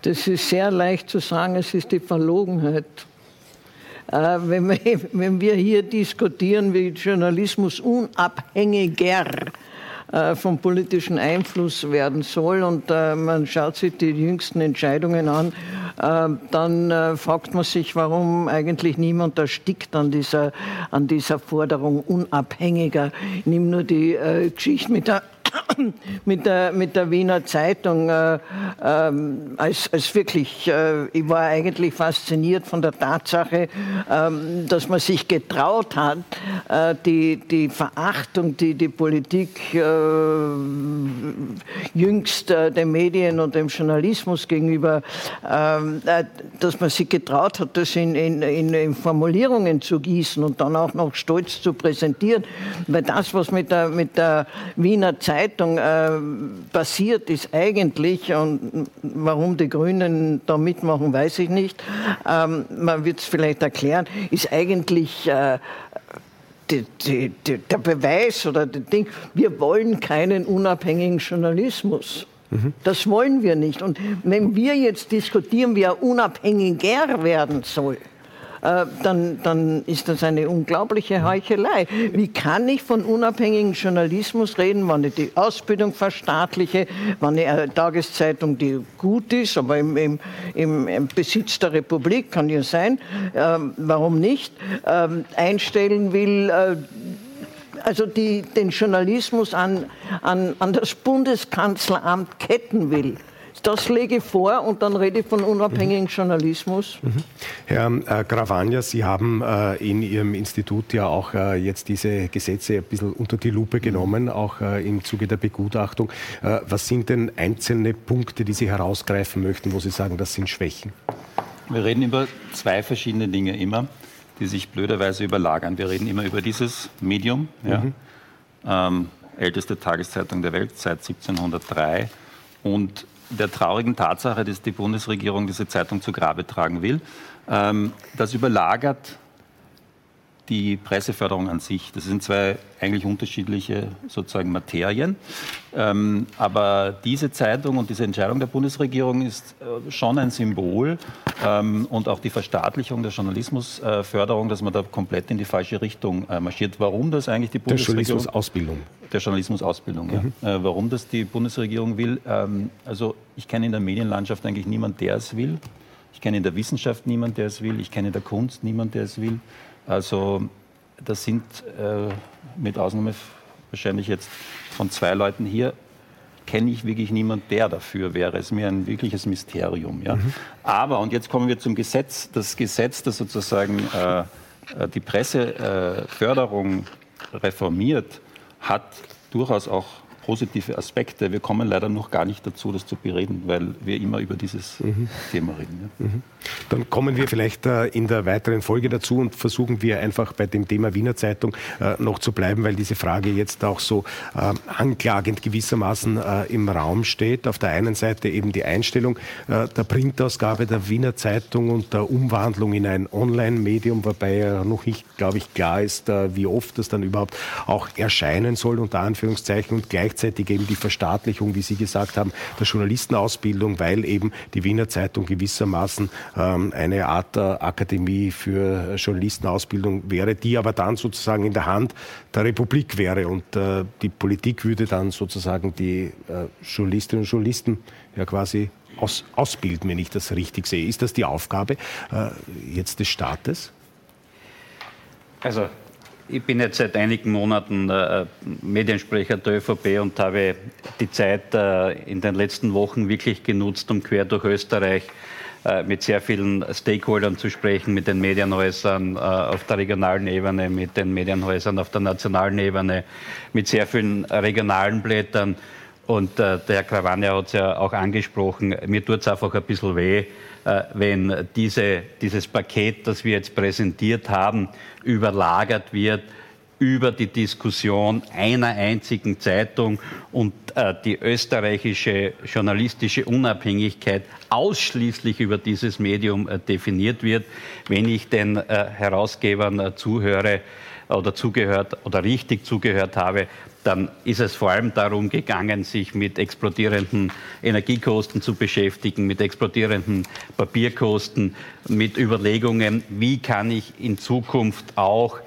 Das ist sehr leicht zu sagen, es ist die Verlogenheit. Äh, [LAUGHS] wenn, wir, hier diskutieren, wie Journalismus unabhängiger äh, vom politischen Einfluss werden soll und äh, man schaut sich die jüngsten Entscheidungen an, dann fragt man sich, warum eigentlich niemand erstickt an dieser, an dieser Forderung unabhängiger. Nehme nur die Geschichte mit der mit der, mit der Wiener Zeitung äh, ähm, als, als wirklich, äh, ich war eigentlich fasziniert von der Tatsache, ähm, dass man sich getraut hat, äh, die, die Verachtung, die die Politik äh, jüngst äh, den Medien und dem Journalismus gegenüber, ähm, äh, dass man sich getraut hat, das in, in, in, Formulierungen zu gießen und dann auch noch stolz zu präsentieren, weil das, was mit der, mit der Wiener Zeitung Richtung äh, passiert ist eigentlich, und warum die Grünen da mitmachen, weiß ich nicht, ähm, man wird es vielleicht erklären, ist eigentlich äh, die, die, die, der Beweis oder das Ding, wir wollen keinen unabhängigen Journalismus. Mhm. Das wollen wir nicht. Und wenn wir jetzt diskutieren, wie er unabhängiger werden soll, dann, dann ist das eine unglaubliche Heuchelei. Wie kann ich von unabhängigem Journalismus reden, wenn ich die Ausbildung verstaatliche, wenn ich eine Tageszeitung, die gut ist, aber im, im, im Besitz der Republik, kann ja sein, äh, warum nicht, äh, einstellen will, äh, also die, den Journalismus an, an, an das Bundeskanzleramt ketten will. Das lege ich vor und dann rede ich von unabhängigem mhm. Journalismus. Mhm. Herr äh, Gravagna, Sie haben äh, in Ihrem Institut ja auch äh, jetzt diese Gesetze ein bisschen unter die Lupe genommen, mhm. auch äh, im Zuge der Begutachtung. Äh, was sind denn einzelne Punkte, die Sie herausgreifen möchten, wo Sie sagen, das sind Schwächen? Wir reden über zwei verschiedene Dinge immer, die sich blöderweise überlagern. Wir reden immer über dieses Medium, ja, mhm. ähm, älteste Tageszeitung der Welt seit 1703 und der traurigen Tatsache, dass die Bundesregierung diese Zeitung zu Grabe tragen will. Ähm, das überlagert die Presseförderung an sich. Das sind zwei eigentlich unterschiedliche sozusagen Materien. Ähm, aber diese Zeitung und diese Entscheidung der Bundesregierung ist äh, schon ein Symbol ähm, und auch die Verstaatlichung der Journalismusförderung, dass man da komplett in die falsche Richtung äh, marschiert. Warum das eigentlich die Bundesregierung... Der Journalismusausbildung. Der Journalismusausbildung, mhm. ja. Äh, warum das die Bundesregierung will, ähm, also ich kenne in der Medienlandschaft eigentlich niemanden, der es will. Ich kenne in der Wissenschaft niemanden, der es will. Ich kenne in der Kunst niemanden, der es will. Also das sind äh, mit Ausnahme wahrscheinlich jetzt von zwei Leuten hier, kenne ich wirklich niemanden, der dafür wäre. Es ist mir ein wirkliches Mysterium. Ja? Mhm. Aber, und jetzt kommen wir zum Gesetz, das Gesetz, das sozusagen äh, äh die Presseförderung reformiert, hat durchaus auch positive Aspekte. Wir kommen leider noch gar nicht dazu, das zu bereden, weil wir immer über dieses mhm. Thema reden. Ja. Mhm. Dann kommen wir vielleicht äh, in der weiteren Folge dazu und versuchen wir einfach bei dem Thema Wiener Zeitung äh, noch zu bleiben, weil diese Frage jetzt auch so äh, anklagend gewissermaßen im Raum steht. Auf der einen Seite eben die Einstellung der Printausgabe der Wiener Zeitung und der Umwandlung in ein Online-Medium, wobei ja noch nicht, glaube ich, klar ist, wie oft das dann überhaupt auch erscheinen soll, unter Anführungszeichen, und gleich gleichzeitig eben die Verstaatlichung, wie Sie gesagt haben, der Journalistenausbildung, weil eben die Wiener Zeitung gewissermaßen ähm, eine Art der Akademie für Journalistenausbildung wäre, die aber dann sozusagen in der Hand der Republik wäre und äh, die Politik würde dann sozusagen die äh, Journalistinnen und Journalisten ja quasi aus, ausbilden, wenn ich das richtig sehe. Ist das die Aufgabe äh, jetzt des Staates? Also ich bin jetzt seit einigen Monaten äh, Mediensprecher der ÖVP und habe die Zeit äh, in den letzten Wochen wirklich genutzt, um quer durch Österreich äh, mit sehr vielen Stakeholdern zu sprechen, mit den Medienhäusern äh, auf der regionalen Ebene, mit den Medienhäusern auf der nationalen Ebene, mit sehr vielen regionalen Blättern. Und äh, der Herr Krawanja hat es ja auch angesprochen, mir tut es einfach ein bisschen weh, äh, wenn diese, dieses Paket, das wir jetzt präsentiert haben, überlagert wird über die Diskussion einer einzigen Zeitung und äh, die österreichische journalistische Unabhängigkeit ausschließlich über dieses Medium äh, definiert wird. Wenn ich den äh, Herausgebern äh, zuhöre oder zugehört oder richtig zugehört habe, dann ist es vor allem darum gegangen, sich mit explodierenden Energiekosten zu beschäftigen, mit explodierenden Papierkosten, mit Überlegungen, wie kann ich in Zukunft auch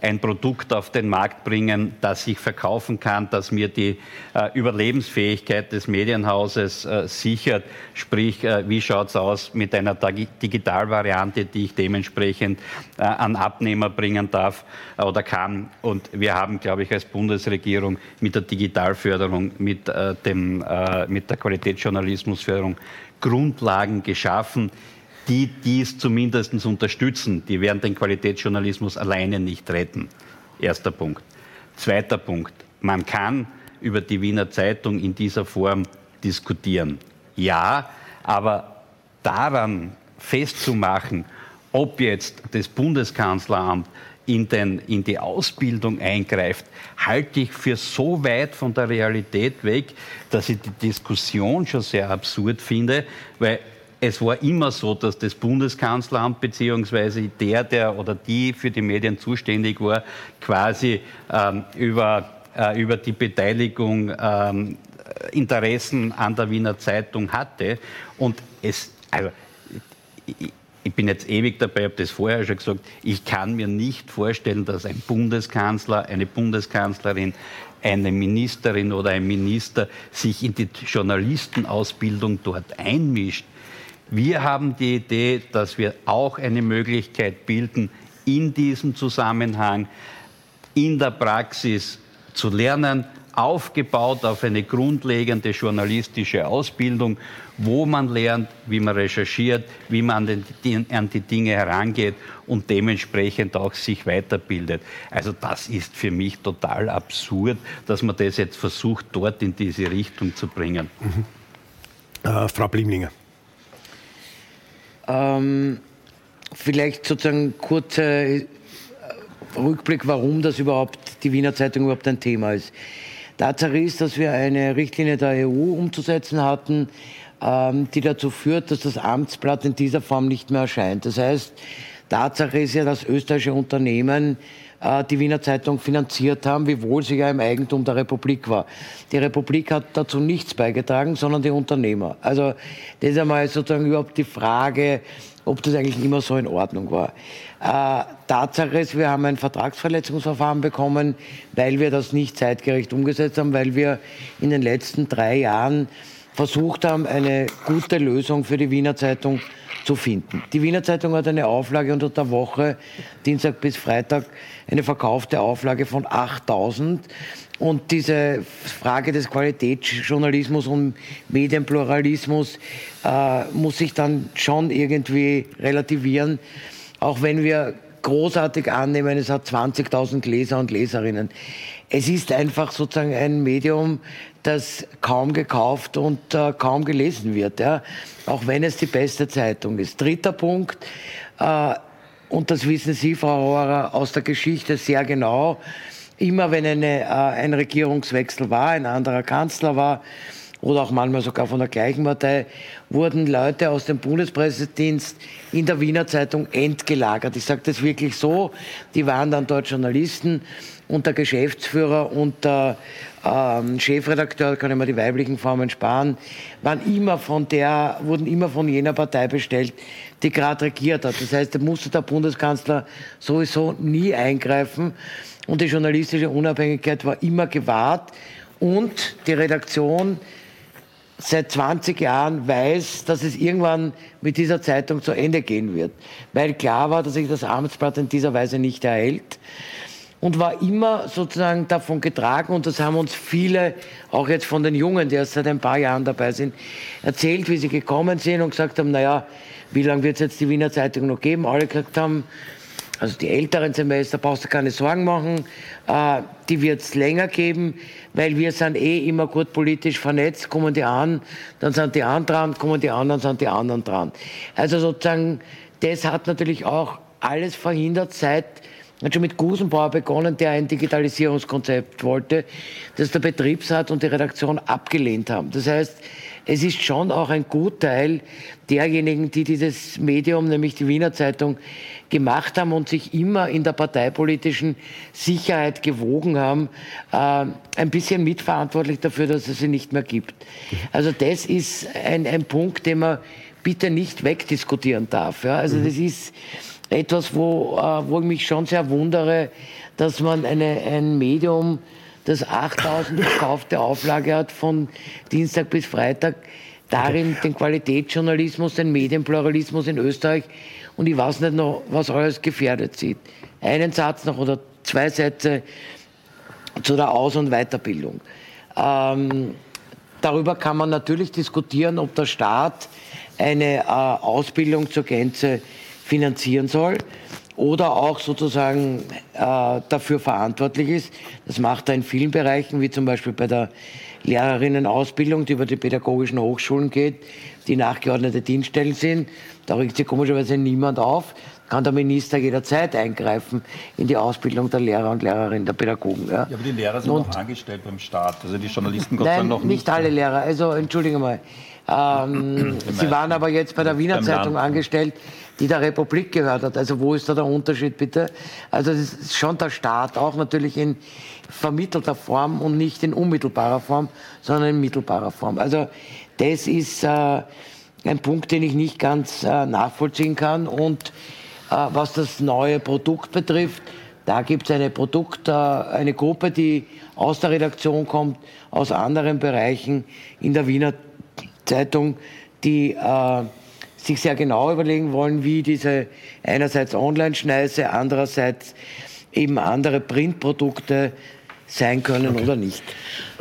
ein Produkt auf den Markt bringen, das ich verkaufen kann, das mir die äh, Überlebensfähigkeit des Medienhauses äh, sichert. Sprich, äh, wie schaut es aus mit einer Digitalvariante, die ich dementsprechend äh, an Abnehmer bringen darf äh, oder kann. Und wir haben, glaube ich, als Bundesregierung mit der Digitalförderung, mit, äh, dem, mit der Qualitätsjournalismusförderung Grundlagen geschaffen, die dies zumindest unterstützen. Die werden den Qualitätsjournalismus alleine nicht retten. Erster Punkt. Zweiter Punkt. Man kann über die Wiener Zeitung in dieser Form diskutieren. Ja, aber daran festzumachen, ob jetzt das Bundeskanzleramt in, den, in die Ausbildung eingreift, halte ich für so weit von der Realität weg, dass ich die Diskussion schon sehr absurd finde, weil es war immer so, dass das Bundeskanzleramt bzw. der, der oder die für die Medien zuständig war, quasi ähm, über, äh, über die Beteiligung ähm, Interessen an der Wiener Zeitung hatte. Und es, also, ich, ich bin jetzt ewig dabei, habe das vorher schon gesagt, ich kann mir nicht vorstellen, dass ein Bundeskanzler, eine Bundeskanzlerin, eine Ministerin oder ein Minister sich in die Journalistenausbildung dort einmischt. Wir haben die Idee, dass wir auch eine Möglichkeit bilden, in diesem Zusammenhang in der Praxis zu lernen, aufgebaut auf eine grundlegende journalistische Ausbildung, wo man lernt, wie man recherchiert, wie man an die, an die Dinge herangeht und dementsprechend auch sich weiterbildet. Also das ist für mich total absurd, dass man das jetzt versucht, dort in diese Richtung zu bringen. Mhm. Äh, Frau Blimlinger. Ähm, vielleicht sozusagen kurzer äh, Rückblick, warum das überhaupt die Wiener Zeitung überhaupt ein Thema ist. Tatsache ist, dass wir eine Richtlinie der EU umzusetzen hatten, ähm, die dazu führt, dass das Amtsblatt in dieser Form nicht mehr erscheint. Das heißt, Tatsache ist ja, dass österreichische Unternehmen äh, die Wiener Zeitung finanziert haben, wiewohl sie ja im Eigentum der Republik war. Die Republik hat dazu nichts beigetragen, sondern die Unternehmer. Also das ist einmal sozusagen überhaupt die Frage, ob das eigentlich immer so in Ordnung war. Äh, Tatsache ist, wir haben ein Vertragsverletzungsverfahren bekommen, weil wir das nicht zeitgerecht umgesetzt haben, weil wir in den letzten drei Jahren versucht haben, eine gute Lösung für die Wiener Zeitung zu finden. Die Wiener Zeitung hat eine Auflage unter der Woche, Dienstag bis Freitag, eine verkaufte Auflage von 8000. Und diese Frage des Qualitätsjournalismus und Medienpluralismus äh, muss sich dann schon irgendwie relativieren, auch wenn wir großartig annehmen, es hat 20.000 Leser und Leserinnen. Es ist einfach sozusagen ein Medium, das kaum gekauft und äh, kaum gelesen wird, ja? auch wenn es die beste Zeitung ist. Dritter Punkt, äh, und das wissen Sie, Frau Rohrer, aus der Geschichte sehr genau, immer wenn eine, äh, ein Regierungswechsel war, ein anderer Kanzler war, oder auch manchmal sogar von der gleichen Partei, wurden Leute aus dem Bundespressedienst in der Wiener Zeitung entgelagert. Ich sage das wirklich so. Die waren dann dort Journalisten und der Geschäftsführer und der ähm, Chefredakteur, kann ich mir die weiblichen Formen sparen, waren immer von der, wurden immer von jener Partei bestellt, die gerade regiert hat. Das heißt, da musste der Bundeskanzler sowieso nie eingreifen. Und die journalistische Unabhängigkeit war immer gewahrt. Und die Redaktion seit 20 Jahren weiß, dass es irgendwann mit dieser Zeitung zu Ende gehen wird, weil klar war, dass sich das Amtsblatt in dieser Weise nicht erhält und war immer sozusagen davon getragen, und das haben uns viele, auch jetzt von den Jungen, die erst seit ein paar Jahren dabei sind, erzählt, wie sie gekommen sind und gesagt haben, naja, wie lange wird es jetzt die Wiener Zeitung noch geben? Alle gesagt haben, also die älteren Semester brauchst du keine Sorgen machen, äh, die wird es länger geben, weil wir sind eh immer gut politisch vernetzt, kommen die an, dann sind die anderen dran, kommen die anderen, sind die anderen dran. Also sozusagen, das hat natürlich auch alles verhindert seit hat schon mit Gusenbauer begonnen, der ein Digitalisierungskonzept wollte, das der Betriebsrat und die Redaktion abgelehnt haben. Das heißt, es ist schon auch ein Gutteil derjenigen, die dieses Medium, nämlich die Wiener Zeitung, gemacht haben und sich immer in der parteipolitischen Sicherheit gewogen haben, äh, ein bisschen mitverantwortlich dafür, dass es sie nicht mehr gibt. Also das ist ein, ein Punkt, den man bitte nicht wegdiskutieren darf. Ja? Also das ist etwas, wo, äh, wo ich mich schon sehr wundere, dass man eine, ein Medium, das 8000 verkaufte Auflage hat von Dienstag bis Freitag, darin den Qualitätsjournalismus, den Medienpluralismus in Österreich und ich weiß nicht noch, was alles gefährdet sieht. Einen Satz noch oder zwei Sätze zu der Aus- und Weiterbildung. Ähm, darüber kann man natürlich diskutieren, ob der Staat eine äh, Ausbildung zur Gänze finanzieren soll oder auch sozusagen äh, dafür verantwortlich ist. Das macht er in vielen Bereichen, wie zum Beispiel bei der Lehrerinnenausbildung, die über die pädagogischen Hochschulen geht, die nachgeordnete Dienststellen sind. Da regt sich komischerweise niemand auf. Kann der Minister jederzeit eingreifen in die Ausbildung der Lehrer und Lehrerinnen, der Pädagogen. Ja, ja aber die Lehrer sind und, noch angestellt beim Staat. Also die Journalisten Gott Nein, noch nicht. nicht alle Lehrer. Also entschuldige mal. Ähm, sie waren aber jetzt bei der Wiener Zeitung angestellt, die der Republik gehört hat. Also wo ist da der Unterschied bitte? Also das ist schon der Staat, auch natürlich in vermittelter Form und nicht in unmittelbarer Form, sondern in mittelbarer Form. Also das ist äh, ein Punkt, den ich nicht ganz äh, nachvollziehen kann. Und äh, was das neue Produkt betrifft, da gibt es eine Produkt, äh, eine Gruppe, die aus der Redaktion kommt, aus anderen Bereichen in der Wiener Zeitung, die äh, sich sehr genau überlegen wollen, wie diese einerseits Online-Schneise, andererseits eben andere Printprodukte sein können okay. oder nicht.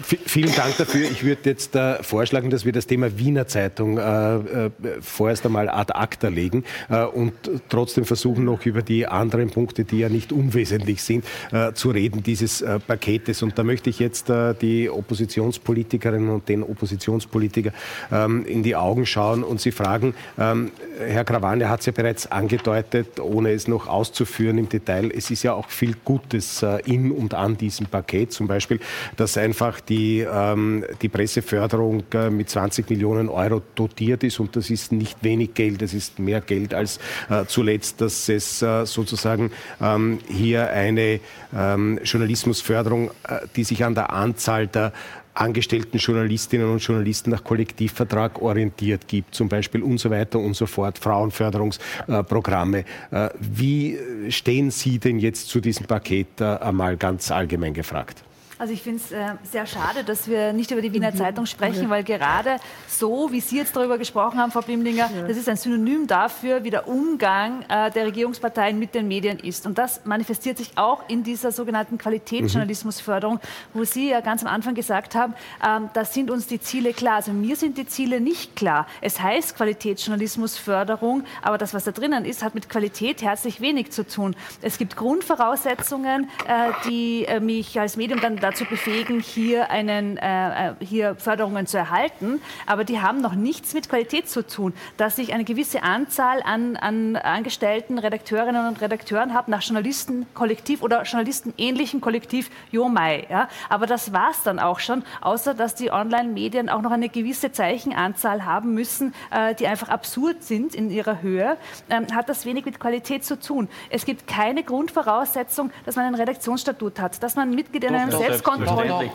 Vielen Dank dafür. Ich würde jetzt äh, vorschlagen, dass wir das Thema Wiener Zeitung äh, äh, vorerst einmal ad acta legen äh, und trotzdem versuchen, noch über die anderen Punkte, die ja nicht unwesentlich sind, äh, zu reden, dieses äh, Paketes. Und da möchte ich jetzt die Oppositionspolitikerinnen und den Oppositionspolitiker ähm, in die Augen schauen und sie fragen, ähm, Herr Krawane hat es ja bereits angedeutet, ohne es noch auszuführen im Detail, es ist ja auch viel Gutes in und an diesem Paket, zum Beispiel, dass einfach die, ähm, die Presseförderung äh, mit 20 Millionen Euro dotiert ist und das ist nicht wenig Geld, das ist mehr Geld als äh, zuletzt, dass es äh, sozusagen ähm, hier eine ähm, Journalismusförderung, äh, die sich an der Anzahl der angestellten Journalistinnen und Journalisten nach Kollektivvertrag orientiert gibt, zum Beispiel und so weiter und so fort, Frauenförderungsprogramme. Äh, wie stehen Sie denn jetzt zu diesem Paket äh, einmal ganz allgemein gefragt? Also ich finde es äh, sehr schade, dass wir nicht über die Wiener mhm. Zeitung sprechen, weil gerade so, wie Sie jetzt darüber gesprochen haben, Frau Blimlinger, ja. das ist ein Synonym dafür, wie der Umgang äh, der Regierungsparteien mit den Medien ist. Und das manifestiert sich auch in dieser sogenannten Qualitätsjournalismusförderung, wo Sie ja ganz am Anfang gesagt haben, ähm, da sind uns die Ziele klar. Also mir sind die Ziele nicht klar. Es heißt Qualitätsjournalismusförderung, aber das, was da drinnen ist, hat mit Qualität herzlich wenig zu tun. Es gibt Grundvoraussetzungen, äh, die äh, mich als Medium dann dazu befähigen, hier, einen, äh, äh, hier Förderungen zu erhalten. Aber die haben noch nichts mit Qualität zu tun. Dass ich eine gewisse Anzahl an, an Angestellten, Redakteurinnen und Redakteuren habe, nach Journalistenkollektiv oder journalistenähnlichen Kollektiv Jomai. Ja? Aber das war es dann auch schon, außer dass die Online-Medien auch noch eine gewisse Zeichenanzahl haben müssen, äh, die einfach absurd sind in ihrer Höhe, ähm, hat das wenig mit Qualität zu tun. Es gibt keine Grundvoraussetzung, dass man ein Redaktionsstatut hat, dass man Mitglied in einem Selbst Selbstkontrolle.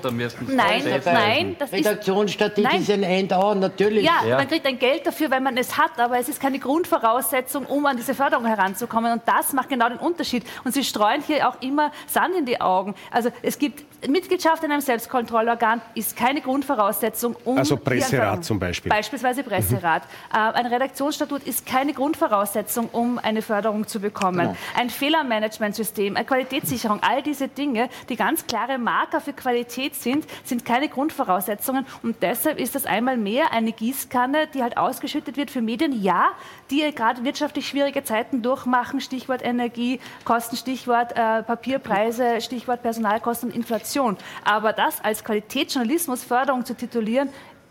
Nein, nein, das Redaktionsstatik ist ein End-on, natürlich. Ja, ja, man kriegt ein Geld dafür, wenn man es hat, aber es ist keine Grundvoraussetzung, um an diese Förderung heranzukommen. Und das macht genau den Unterschied. Und Sie streuen hier auch immer Sand in die Augen. Also es gibt Mitgliedschaft in einem Selbstkontrollorgan ist keine Grundvoraussetzung, um. Also Presserat zum Beispiel. Beispielsweise Presserat. Mhm. Ein Redaktionsstatut ist keine Grundvoraussetzung, um eine Förderung zu bekommen. Genau. Ein Fehlermanagementsystem, eine Qualitätssicherung, all diese Dinge, die ganz klare Marker für Qualität sind, sind keine Grundvoraussetzungen. Und deshalb ist das einmal mehr eine Gießkanne, die halt ausgeschüttet wird für Medien, ja, die gerade wirtschaftlich schwierige Zeiten durchmachen. Stichwort Energiekosten, Stichwort äh, Papierpreise, Stichwort Personalkosten und Inflation. Kommunikation. Aber das als Qualitätsjournalismusförderung zu titulieren,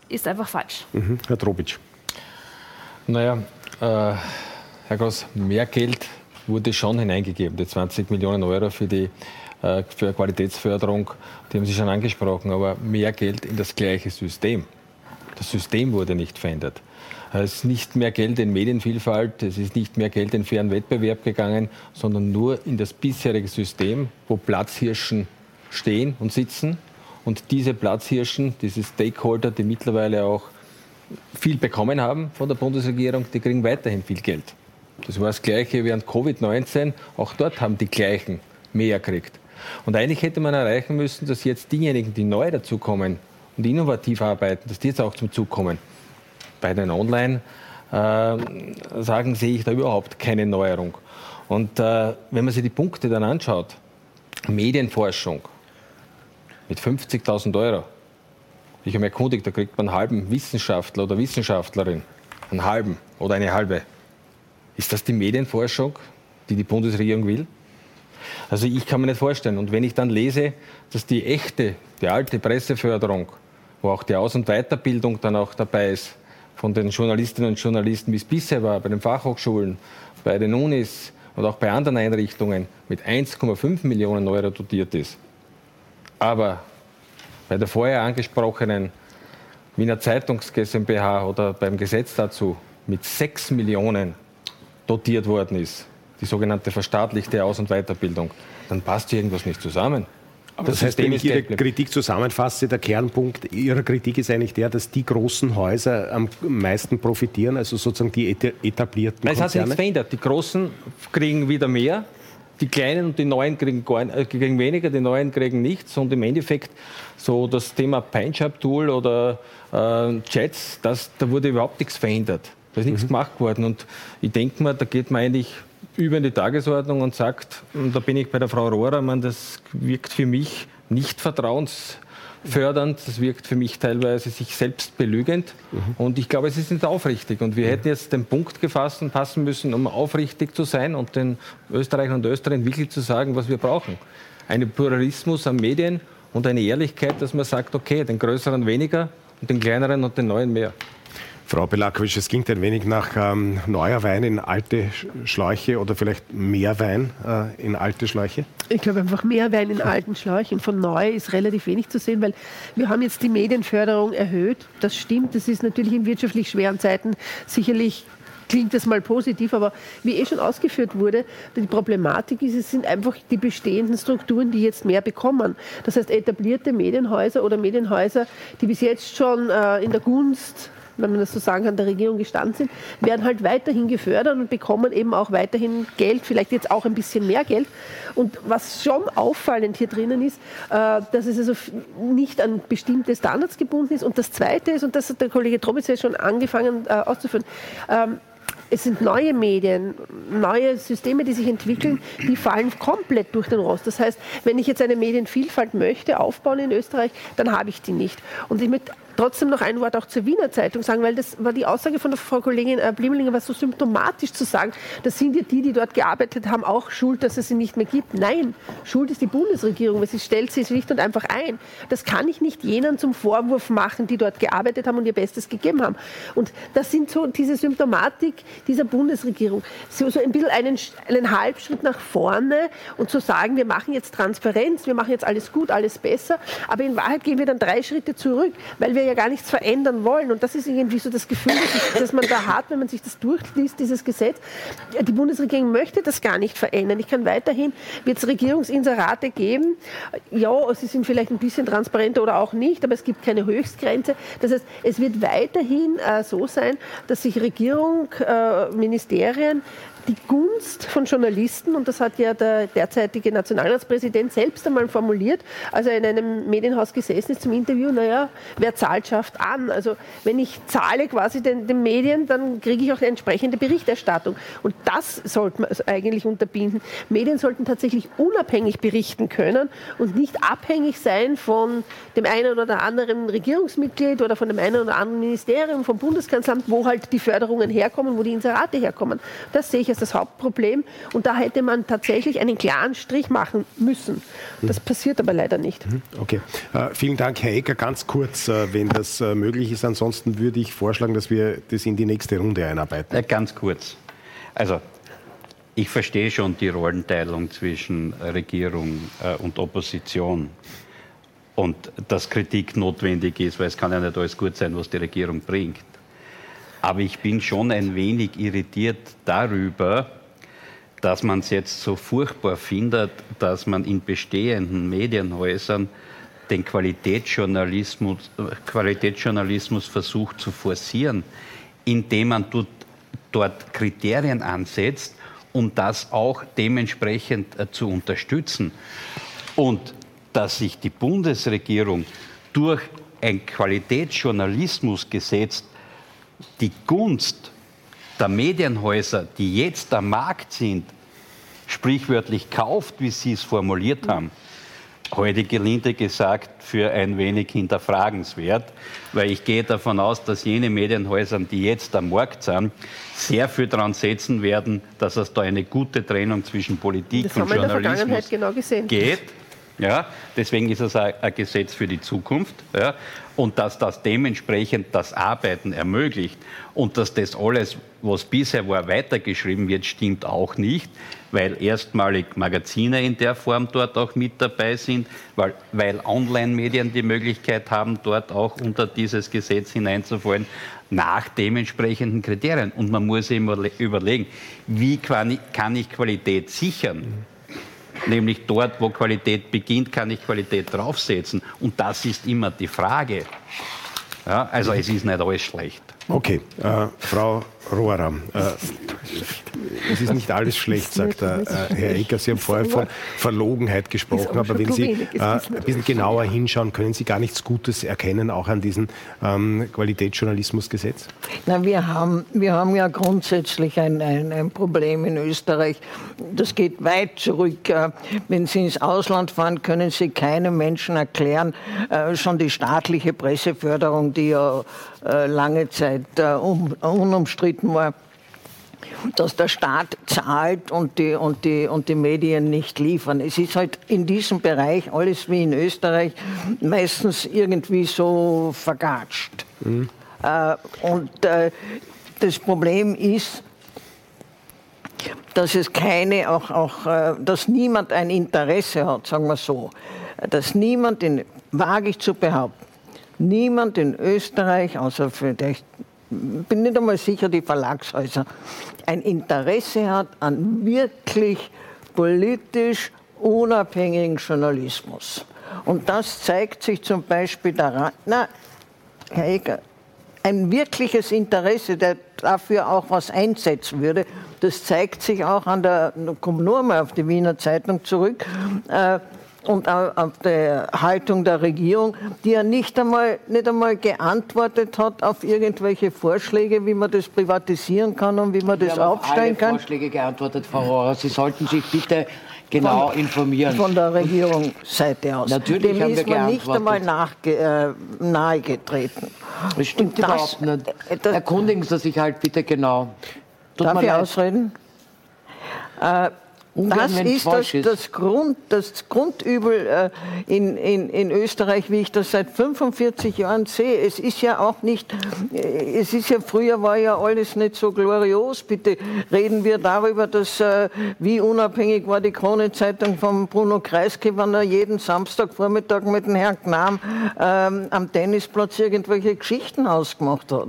ist einfach falsch. Mhm. Herr Trobitsch. Naja, äh, Herr Gross, mehr Geld wurde schon hineingegeben. Die 20 Millionen Euro für die äh, für Qualitätsförderung, die haben Sie schon angesprochen, aber mehr Geld in das gleiche System. Das System wurde nicht verändert. Es ist nicht mehr Geld in Medienvielfalt, es ist nicht mehr Geld in fairen Wettbewerb gegangen, sondern nur in das bisherige System, wo Platzhirschen stehen und sitzen. Und diese Platzhirschen, diese Stakeholder, die mittlerweile auch viel bekommen haben von der Bundesregierung, die kriegen weiterhin viel Geld. Das war das Gleiche während Covid-19. Auch dort haben die Gleichen mehr gekriegt. Und eigentlich hätte man erreichen müssen, dass jetzt diejenigen, die neu dazukommen und innovativ arbeiten, dass die jetzt auch zum Zug kommen. Bei den Online-Sagen äh, sehe ich da überhaupt keine Neuerung. Und äh, wenn man sich die Punkte dann anschaut, Medienforschung, mit 50.000 Euro. Ich habe mir erkundigt, da kriegt man einen halben Wissenschaftler oder Wissenschaftlerin. Einen halben oder eine halbe. Ist das die Medienforschung, die die Bundesregierung will? Also ich kann mir nicht vorstellen. Und wenn ich dann lese, dass die echte, die alte Presseförderung, wo auch die Aus- und Weiterbildung dann auch dabei ist, von den Journalistinnen und Journalisten, wie es bisher war, bei den Fachhochschulen, bei den Unis und auch bei anderen Einrichtungen mit 1,5 Millionen Euro dotiert ist. Aber bei der vorher angesprochenen Wiener Zeitungs GmbH oder beim Gesetz dazu mit 6 Millionen dotiert worden ist, die sogenannte verstaatlichte Aus- und Weiterbildung, dann passt irgendwas nicht zusammen. Aber das, das heißt, wenn ich Ihre Kritik zusammenfasse, der Kernpunkt Ihrer Kritik ist eigentlich der, dass die großen Häuser am meisten profitieren, also sozusagen die etablierten Nein, es hat sich nichts verändert. Die Großen kriegen wieder mehr, die Kleinen und die Neuen kriegen, äh, kriegen weniger, die Neuen kriegen nichts. Und im Endeffekt so das Thema PineShop-Tool oder äh, Chats, das, da wurde überhaupt nichts verändert. Da ist nichts mhm. gemacht worden. Und ich denke mal, da geht man eigentlich über in die Tagesordnung und sagt, und da bin ich bei der Frau Rohrer, man, das wirkt für mich nicht vertrauensfördernd, das wirkt für mich teilweise sich selbst belügend. Mhm. Und ich glaube, es ist nicht aufrichtig. Und wir mhm. hätten jetzt den Punkt gefasst und passen müssen, um aufrichtig zu sein und den Österreichern und Österreichern wirklich zu sagen, was wir brauchen. Einen Pluralismus an Medien und eine Ehrlichkeit, dass man sagt, okay, den Größeren weniger und den Kleineren und den Neuen mehr. Frau Belakovic, es klingt ein wenig nach ähm, neuer Wein in alte Schläuche oder vielleicht mehr Wein äh, in alte Schläuche? Ich glaube einfach mehr Wein in alten Schläuchen. Von neu ist relativ wenig zu sehen, weil wir haben jetzt die Medienförderung erhöht. Das stimmt, das ist natürlich in wirtschaftlich schweren Zeiten sicherlich klingt das mal positiv, aber wie eh schon ausgeführt wurde, die Problematik ist, es sind einfach die bestehenden Strukturen, die jetzt mehr bekommen. Das heißt, etablierte Medienhäuser oder Medienhäuser, die bis jetzt schon äh, in der Gunst wenn man das so sagen kann, der Regierung gestanden sind, werden halt weiterhin gefördert und bekommen eben auch weiterhin Geld, vielleicht jetzt auch ein bisschen mehr Geld. Und was schon auffallend hier drinnen ist, äh, dass es also nicht an bestimmte Standards gebunden ist. Und das Zweite ist, und das hat der Kollege Trobitz ja schon angefangen äh, auszuführen, ähm, es sind neue Medien, neue Systeme, die sich entwickeln, die fallen komplett durch den Rost. Das heißt, wenn ich jetzt eine Medienvielfalt möchte, aufbauen in Österreich, dann habe ich die nicht. Und ich möchte trotzdem noch ein Wort auch zur Wiener Zeitung sagen, weil das war die Aussage von der Frau Kollegin äh, Blimlinger, was so symptomatisch zu sagen, das sind ja die, die dort gearbeitet haben, auch schuld, dass es sie nicht mehr gibt. Nein, schuld ist die Bundesregierung, weil sie stellt sie schlicht und einfach ein. Das kann ich nicht jenen zum Vorwurf machen, die dort gearbeitet haben und ihr Bestes gegeben haben. Und das sind so diese Symptomatik dieser Bundesregierung. So, so ein bisschen einen, einen Halbschritt nach vorne und zu sagen, wir machen jetzt Transparenz, wir machen jetzt alles gut, alles besser, aber in Wahrheit gehen wir dann drei Schritte zurück, weil wir ja gar nichts verändern wollen. Und das ist irgendwie so das Gefühl, das, das man da hat, wenn man sich das durchliest, dieses Gesetz. Die Bundesregierung möchte das gar nicht verändern. Ich kann weiterhin, wird es Regierungsinserate geben. Ja, sie sind vielleicht ein bisschen transparenter oder auch nicht, aber es gibt keine Höchstgrenze. Das heißt, es wird weiterhin äh, so sein, dass sich Regierung, äh, Ministerien die Gunst von Journalisten, und das hat ja der derzeitige Nationalratspräsident selbst einmal formuliert, als er in einem Medienhaus gesessen ist zum Interview, naja, wer zahlt, schafft an. Also wenn ich zahle quasi den, den Medien, dann kriege ich auch eine entsprechende Berichterstattung. Und das sollte man eigentlich unterbinden. Medien sollten tatsächlich unabhängig berichten können und nicht abhängig sein von dem einen oder anderen Regierungsmitglied oder von dem einen oder anderen Ministerium, vom Bundeskanzleramt, wo halt die Förderungen herkommen, wo die Inserate herkommen. Das sehe ich als ist das Hauptproblem. Und da hätte man tatsächlich einen klaren Strich machen müssen. Das passiert aber leider nicht. Mhm. Okay. Äh, vielen Dank, Herr Ecker. Ganz kurz, äh, wenn das äh, möglich ist. Ansonsten würde ich vorschlagen, dass wir das in die nächste Runde einarbeiten. Ganz kurz. Also, ich verstehe schon die Rollenteilung zwischen Regierung äh, und Opposition und dass Kritik notwendig ist, weil es kann ja nicht alles gut sein, was die Regierung bringt. Aber ich bin schon ein wenig irritiert darüber, dass man es jetzt so furchtbar findet, dass man in bestehenden Medienhäusern den Qualitätsjournalismus, Qualitätsjournalismus versucht zu forcieren, indem man dort Kriterien ansetzt, um das auch dementsprechend äh, zu unterstützen. Und dass sich die Bundesregierung durch ein Qualitätsjournalismusgesetz die Gunst der Medienhäuser, die jetzt am Markt sind, sprichwörtlich kauft, wie Sie es formuliert haben, heute gelinde gesagt für ein wenig hinterfragenswert, weil ich gehe davon aus, dass jene Medienhäuser, die jetzt am Markt sind, sehr viel daran setzen werden, dass es da eine gute Trennung zwischen Politik das und Journalismus genau geht. Ja, deswegen ist es ein, Gesetz für die Zukunft. Ja, und dass das dementsprechend das Arbeiten ermöglicht und dass das alles, was bisher war, weitergeschrieben wird, stimmt auch nicht, weil erstmalig Magazine in der Form dort auch mit dabei sind, weil, weil Online-Medien die Möglichkeit haben, dort auch unter dieses Gesetz hineinzufallen nach dementsprechenden Kriterien. Und man muss immer überlegen, wie kann ich, kann ich Qualität sichern? Nämlich dort, wo Qualität beginnt, kann ich Qualität draufsetzen. Und das ist immer die Frage. Ja, also es ist nicht alles schlecht. Okay, äh, Frau Rohrer, äh, es ist nicht alles schlecht, sagt äh, Herr Ecker. Sie haben vorher von Verlogenheit gesprochen, aber wenn Sie äh, ein bisschen genauer hinschauen, können Sie gar nichts Gutes erkennen, auch an diesem ähm, Qualitätsjournalismusgesetz? Na, wir, haben, wir haben ja grundsätzlich ein, ein, ein Problem in Österreich. Das geht weit zurück. Äh, wenn Sie ins Ausland fahren, können Sie keinem Menschen erklären, äh, schon die staatliche Presseförderung, die ja äh, lange Zeit unumstritten war, dass der Staat zahlt und die, und, die, und die Medien nicht liefern. Es ist halt in diesem Bereich alles wie in Österreich meistens irgendwie so vergatscht. Mhm. Äh, und äh, das Problem ist, dass es keine, auch, auch, äh, dass niemand ein Interesse hat, sagen wir so, dass niemand, in, wage ich zu behaupten, niemand in Österreich, außer vielleicht bin nicht einmal sicher, die Verlagshäuser, ein Interesse hat an wirklich politisch unabhängigen Journalismus. Und das zeigt sich zum Beispiel daran, na, Herr Eger, ein wirkliches Interesse, der dafür auch was einsetzen würde, das zeigt sich auch an der, kommt nur mal auf die Wiener Zeitung zurück, äh, und auf die Haltung der Regierung, die ja nicht einmal, nicht einmal geantwortet hat auf irgendwelche Vorschläge, wie man das privatisieren kann und wie man das aufstellen kann. alle Vorschläge geantwortet, Frau Rohrer. Sie sollten sich bitte genau von, informieren. Von der Regierungsseite aus. Natürlich Dem ist man nicht einmal nachge, äh, nahegetreten. Das stimmt das, überhaupt nicht. Das, Erkundigen Sie sich halt bitte genau. Tut darf ich ausreden? Äh, das ist das, das, Grund, das Grundübel äh, in, in, in Österreich, wie ich das seit 45 Jahren sehe. Es ist ja auch nicht, äh, es ist ja früher war ja alles nicht so glorios. Bitte reden wir darüber, dass äh, wie unabhängig war die Krone-Zeitung von Bruno Kreisky, wenn er jeden Samstagvormittag mit dem Herrn Gnam ähm, am Tennisplatz irgendwelche Geschichten ausgemacht hat.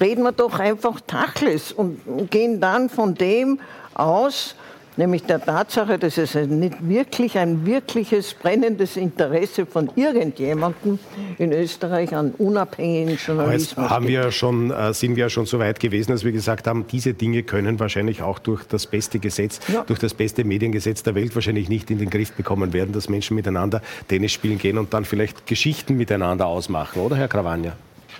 Reden wir doch einfach Tachles und gehen dann von dem aus, nämlich der Tatsache, dass es nicht wirklich ein wirkliches brennendes Interesse von irgendjemandem in Österreich an unabhängigen Journalismus Aber jetzt haben wir schon, äh, sind wir schon so weit gewesen, dass wir gesagt haben, diese Dinge können wahrscheinlich auch durch das beste Gesetz, ja. durch das beste Mediengesetz der Welt wahrscheinlich nicht in den Griff bekommen werden, dass Menschen miteinander Tennis spielen gehen und dann vielleicht Geschichten miteinander ausmachen, oder Herr Krawanja?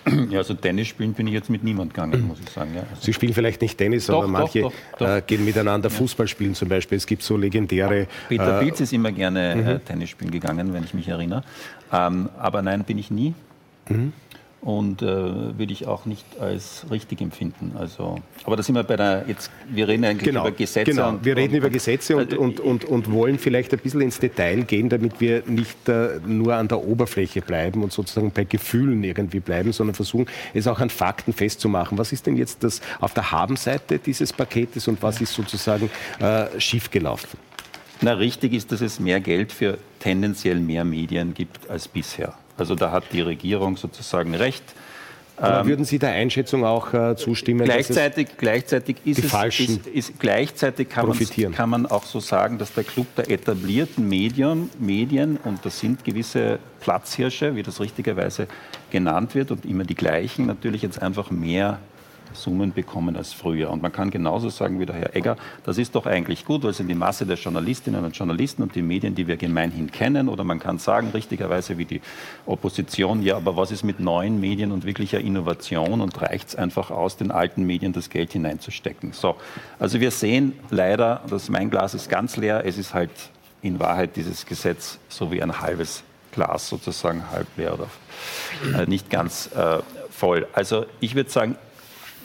[CLEARS THROAT] Ja, also Tennis spielen bin ich jetzt mit niemand gegangen, muss ich sagen. Ja. Also Sie spielen vielleicht nicht Tennis, doch, aber manche doch, doch, äh, gehen miteinander Fußball spielen zum Beispiel. Es gibt so legendäre... Peter äh, Pilz ist immer gerne äh, mhm. Tennis spielen gegangen, wenn ich mich erinnere. Ähm, aber nein, bin ich nie. Mhm und äh, würde ich auch nicht als richtig empfinden. Also, aber da sind wir bei der, jetzt, wir reden eigentlich genau, über Gesetze. Genau, und, wir reden und, über Gesetze und, also und, und, und, wollen vielleicht ein bisschen ins Detail gehen, damit wir nicht äh, nur an der Oberfläche bleiben und sozusagen bei Gefühlen irgendwie bleiben, sondern versuchen, es auch an Fakten festzumachen. Was ist denn jetzt das auf der Habenseite dieses Paketes und was ist sozusagen äh, schiefgelaufen? Na, richtig ist, dass es mehr Geld für tendenziell mehr Medien gibt als bisher. Also da hat die Regierung sozusagen recht. Aber ähm, würden Sie der Einschätzung auch äh, zustimmen? Gleichzeitig, gleichzeitig ist die es, ist, ist, gleichzeitig kann, kann, man auch so sagen, dass der Club der etablierten Medien, Medien, und das sind gewisse Platzhirsche, wie das richtigerweise genannt wird, und immer die gleichen, natürlich jetzt einfach mehr Summen bekommen als früher. Und man kann genauso sagen wie der Herr Egger, das ist doch eigentlich gut, weil es sind die Masse der Journalistinnen und Journalisten und die Medien, die wir gemeinhin kennen. Oder man kann sagen, richtigerweise wie die Opposition, ja, aber was ist mit neuen Medien und wirklicher Innovation und reicht es einfach aus, den alten Medien das Geld hineinzustecken? So, also wir sehen leider, das mein Glas ist ganz leer, es ist halt in Wahrheit dieses Gesetz so wie ein halbes Glas sozusagen halb leer oder äh, nicht ganz äh, voll. Also ich würde sagen,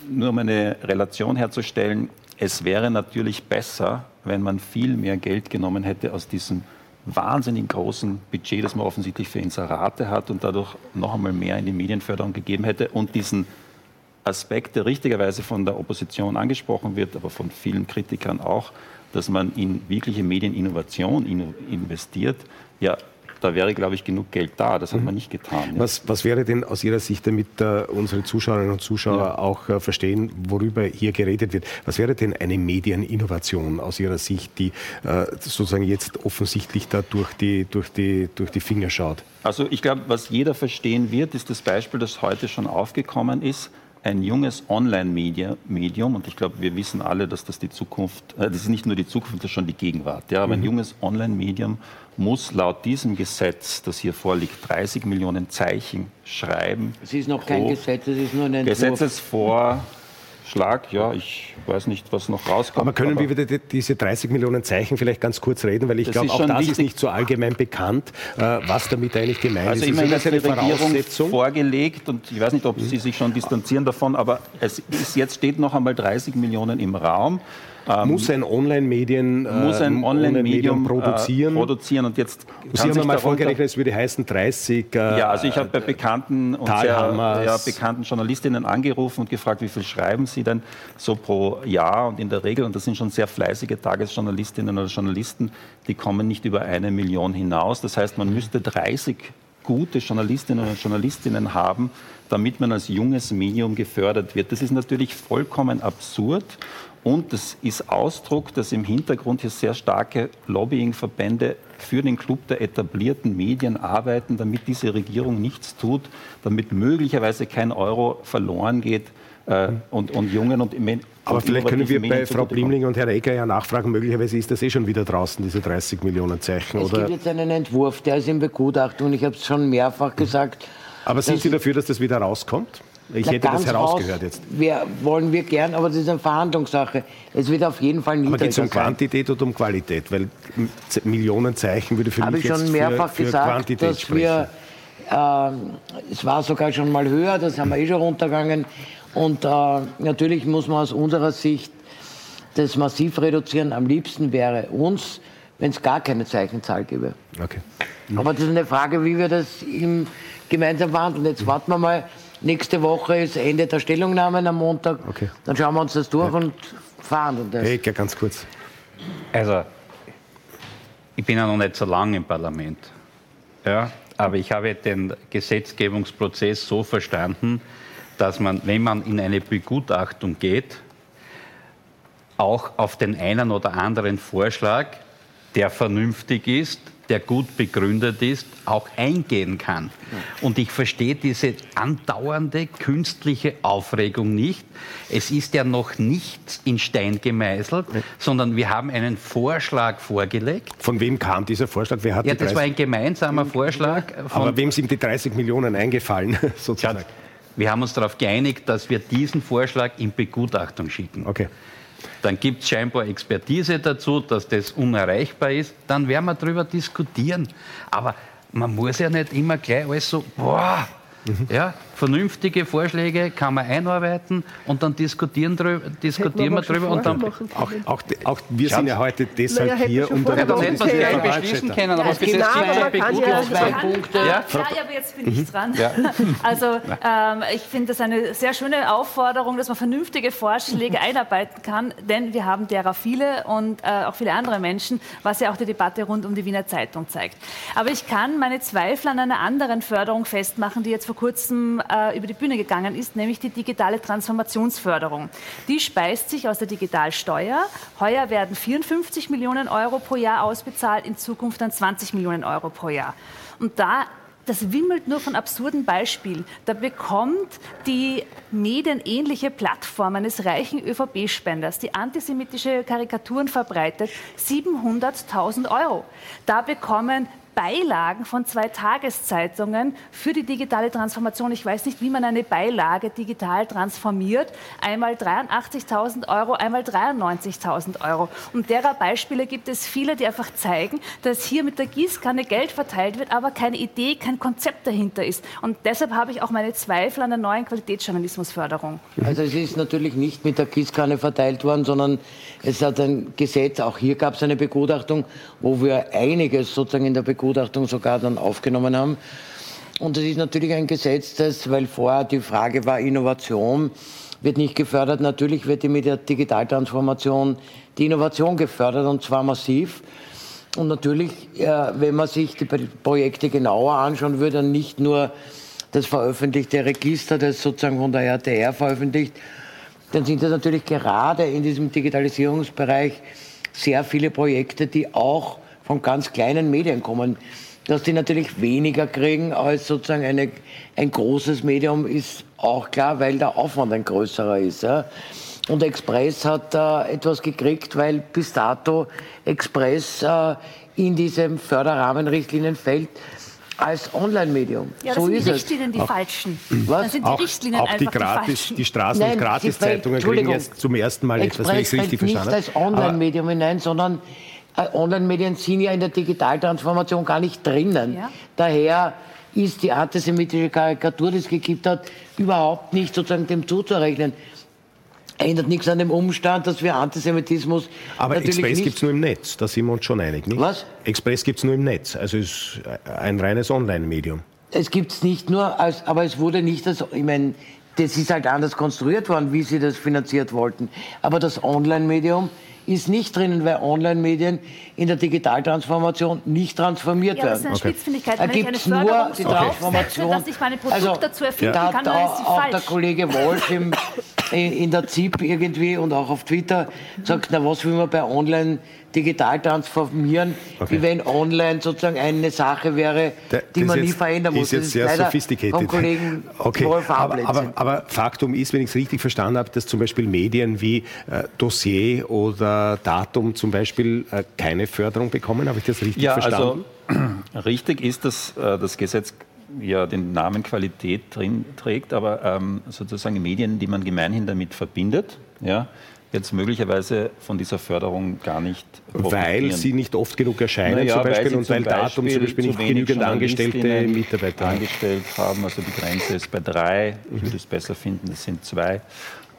nur um eine Relation herzustellen, es wäre natürlich besser, wenn man viel mehr Geld genommen hätte aus diesem wahnsinnig großen Budget, das man offensichtlich für Inserate hat und dadurch noch einmal mehr in die Medienförderung gegeben hätte und diesen Aspekt, der richtigerweise von der Opposition angesprochen wird, aber von vielen Kritikern auch, dass man in wirkliche Medieninnovation investiert, ja, da wäre, glaube ich, genug Geld da. Das hat mhm. man nicht getan. Ja. Was, was, wäre denn aus Ihrer Sicht, damit äh, unsere Zuschauerinnen und Zuschauer ja. auch äh, verstehen, worüber hier geredet wird, was wäre denn eine Medieninnovation aus Ihrer Sicht, die äh, sozusagen jetzt offensichtlich da durch die, durch, die, durch die Finger schaut? Also ich glaube, was jeder verstehen wird, ist das Beispiel, das heute schon aufgekommen ist ein junges Online-Medium, und ich glaube, wir wissen alle, dass das die Zukunft, äh, das ist nicht nur die Zukunft, das ist schon die Gegenwart. Ja, aber ein mhm. junges Online-Medium muss laut diesem Gesetz, das hier vorliegt, 30 Millionen Zeichen schreiben. Es ist noch kein Gesetz, es ist nur ein Entwurf. Gesetzesvor Schlag. Ja, ich weiß nicht, was noch rauskommt. Aber können aber wir wieder diese 30 Millionen Zeichen vielleicht ganz kurz reden, weil ich glaube, auch das wichtig. ist nicht so allgemein bekannt, äh, was damit eigentlich gemeint also ist. Also immerhin hat die Regierung vorgelegt und ich weiß nicht, ob Sie sich schon distanzieren davon, aber es ist, jetzt steht noch einmal 30 Millionen im Raum. Ähm, muss ein Online-Medien äh, muss ein Online-Medium Online produzieren. Äh, produzieren und jetzt Sie haben mal vorgerechnet, es würde heißen 30. Äh, ja, also ich habe bei bekannten und sehr ja, bekannten Journalistinnen angerufen und gefragt, wie viel schreiben Sie denn so pro Jahr und in der Regel und das sind schon sehr fleißige Tagesjournalistinnen oder Journalisten, die kommen nicht über eine Million hinaus. Das heißt, man müsste 30 gute Journalistinnen und Journalistinnen haben, damit man als junges Medium gefördert wird. Das ist natürlich vollkommen absurd und das ist Ausdruck, dass im Hintergrund hier sehr starke Lobbyingverbände für den Club der etablierten Medien arbeiten, damit diese Regierung nichts tut, damit möglicherweise kein Euro verloren geht äh, und, und jungen und aber vielleicht können wir bei Frau Blimling und Herrn Ecker ja nachfragen, möglicherweise ist das eh schon wieder draußen, diese 30 Millionen Zeichen. Es oder? gibt jetzt einen Entwurf, der ist in Begutachtung, ich habe es schon mehrfach gesagt. Aber sind Sie dafür, dass das wieder rauskommt? Ich Na, hätte das herausgehört jetzt. Wir, wollen wir gern, aber das ist eine Verhandlungssache. Es wird auf jeden Fall niedriger Aber geht es um Quantität oder um Qualität? Weil Millionen Zeichen würde für Habe mich ich schon mehrfach für, für gesagt, Quantität dass sprechen. wir, äh, es war sogar schon mal höher, das haben wir eh schon runtergegangen. Und äh, natürlich muss man aus unserer Sicht das massiv reduzieren. Am liebsten wäre uns, wenn es gar keine Zeichenzahl gäbe. Okay. Aber das ist eine Frage, wie wir das im, gemeinsam verhandeln. Jetzt warten wir mal Nächste Woche ist Ende der Stellungnahmen am Montag. Okay. Dann schauen wir uns das durch ja. und fahren das. Hey, ganz kurz. Also, ich bin ja noch nicht so lange im Parlament. Ja, aber ich habe den Gesetzgebungsprozess so verstanden, dass man, wenn man in eine Begutachtung geht, auch auf den einen oder anderen Vorschlag, der vernünftig ist, der gut begründet ist, auch eingehen kann. Und ich verstehe diese andauernde künstliche Aufregung nicht. Es ist ja noch nichts in Stein gemeißelt, sondern wir haben einen Vorschlag vorgelegt. Von wem kam dieser Vorschlag? Wer hat ja, das war ein gemeinsamer Vorschlag. Aber wem sind die 30 Millionen eingefallen, [LAUGHS] sozusagen? Ja, wir haben uns darauf geeinigt, dass wir diesen Vorschlag in Begutachtung schicken. Okay. Dann gibt es scheinbar Expertise dazu, dass das unerreichbar ist. Dann werden wir darüber diskutieren. Aber man muss ja nicht immer gleich alles so, boah, Mhm. Ja, vernünftige Vorschläge kann man einarbeiten und dann diskutieren, drüber, diskutieren wir drüber. Und dann auch, auch, auch wir sind ja heute deshalb naja, hier, um darüber zu diskutieren. beschließen können, aber für das zwei, zwei Punkte. Ja, ja, aber jetzt bin ich mhm. dran. Ja. [LAUGHS] Also ähm, ich finde das eine sehr schöne Aufforderung, dass man vernünftige Vorschläge [LAUGHS] einarbeiten kann, denn wir haben derer viele und äh, auch viele andere Menschen, was ja auch die Debatte rund um die Wiener Zeitung zeigt. Aber ich kann meine Zweifel an einer anderen Förderung festmachen, die jetzt vor kurzem äh, über die Bühne gegangen ist, nämlich die digitale Transformationsförderung. Die speist sich aus der Digitalsteuer. Heuer werden 54 Millionen Euro pro Jahr ausbezahlt, in Zukunft dann 20 Millionen Euro pro Jahr. Und da das wimmelt nur von absurden Beispielen. Da bekommt die medienähnliche Plattform eines reichen ÖVP-Spenders, die antisemitische Karikaturen verbreitet, 700.000 Euro. Da bekommen Beilagen von zwei Tageszeitungen für die digitale Transformation. Ich weiß nicht, wie man eine Beilage digital transformiert. Einmal 83.000 Euro, einmal 93.000 Euro. Und derer Beispiele gibt es viele, die einfach zeigen, dass hier mit der Gießkanne Geld verteilt wird, aber keine Idee, kein Konzept dahinter ist. Und deshalb habe ich auch meine Zweifel an der neuen Qualitätsjournalismusförderung. Also es ist natürlich nicht mit der Gießkanne verteilt worden, sondern es hat ein Gesetz, auch hier gab es eine Begutachtung, wo wir einiges sozusagen in der Begutachtung sogar dann aufgenommen haben. Und es ist natürlich ein Gesetz, das, weil vorher die Frage war, Innovation wird nicht gefördert. Natürlich wird mit der Digitaltransformation die Innovation gefördert und zwar massiv. Und natürlich, wenn man sich die Projekte genauer anschauen würde, nicht nur das veröffentlichte Register, das sozusagen von der RTR veröffentlicht, dann sind das natürlich gerade in diesem Digitalisierungsbereich sehr viele Projekte, die auch von ganz kleinen Medien kommen. Dass die natürlich weniger kriegen als sozusagen eine, ein großes Medium, ist auch klar, weil der Aufwand ein größerer ist. Ja. Und Express hat äh, etwas gekriegt, weil bis dato Express äh, in diesem Förderrahmenrichtlinien fällt als Online-Medium. Ja, so sind die Richtlinien die falschen. Was? Das sind die auch, Richtlinien auch die, einfach gratis, die, die Straßen- und Gratiszeitungen kriegen jetzt zum ersten Mal etwas, wenn ich es richtig verstanden habe. nicht als Online-Medium hinein, sondern Online-Medien sind ja in der Digitaltransformation gar nicht drinnen. Ja. Daher ist die antisemitische Karikatur, die es gegeben hat, überhaupt nicht sozusagen dem zuzurechnen ändert nichts an dem Umstand, dass wir Antisemitismus. Aber Express gibt es nur im Netz, da sind wir uns schon einig, nicht? Was? Express gibt es nur im Netz, also ist ein reines Online-Medium. Es gibt es nicht nur, als, aber es wurde nicht als, ich meine, das ist halt anders konstruiert worden, wie sie das finanziert wollten. Aber das Online-Medium ist nicht drinnen, weil Online-Medien in der Digitaltransformation nicht transformiert ja, werden. Das ist eine okay. Da gibt es nur die Transformation, dass ich meine Produkte also, dazu erfinden ja. kann, da dann ist sie auch falsch. der Kollege Wolf im, [LAUGHS] in der ZIP irgendwie und auch auf Twitter sagt, na was will man bei Online digital transformieren, okay. wie wenn online sozusagen eine Sache wäre, die man nie verändern muss. Ist jetzt sehr sophisticated. Vom Kollegen [LAUGHS] okay. Wolf aber, aber, aber, Faktum ist, wenn ich es richtig verstanden habe, dass zum Beispiel Medien wie äh, Dossier oder Datum zum Beispiel äh, keine Förderung bekommen. Habe ich das richtig ja, verstanden? Also, [CLEARS THROAT] richtig ist, dass äh, das Gesetz ja den Namen Qualität drin trägt, aber ähm, sozusagen Medien, die man gemeinhin damit verbindet, ja, jetzt möglicherweise von dieser Förderung gar nicht Weil sie nicht oft genug erscheinen naja, zum Beispiel und weil Datum zum Beispiel nicht genügend Angestellte Mitarbeiter angestellt haben. Also die Grenze ist bei drei. Ich würde es besser finden, es sind zwei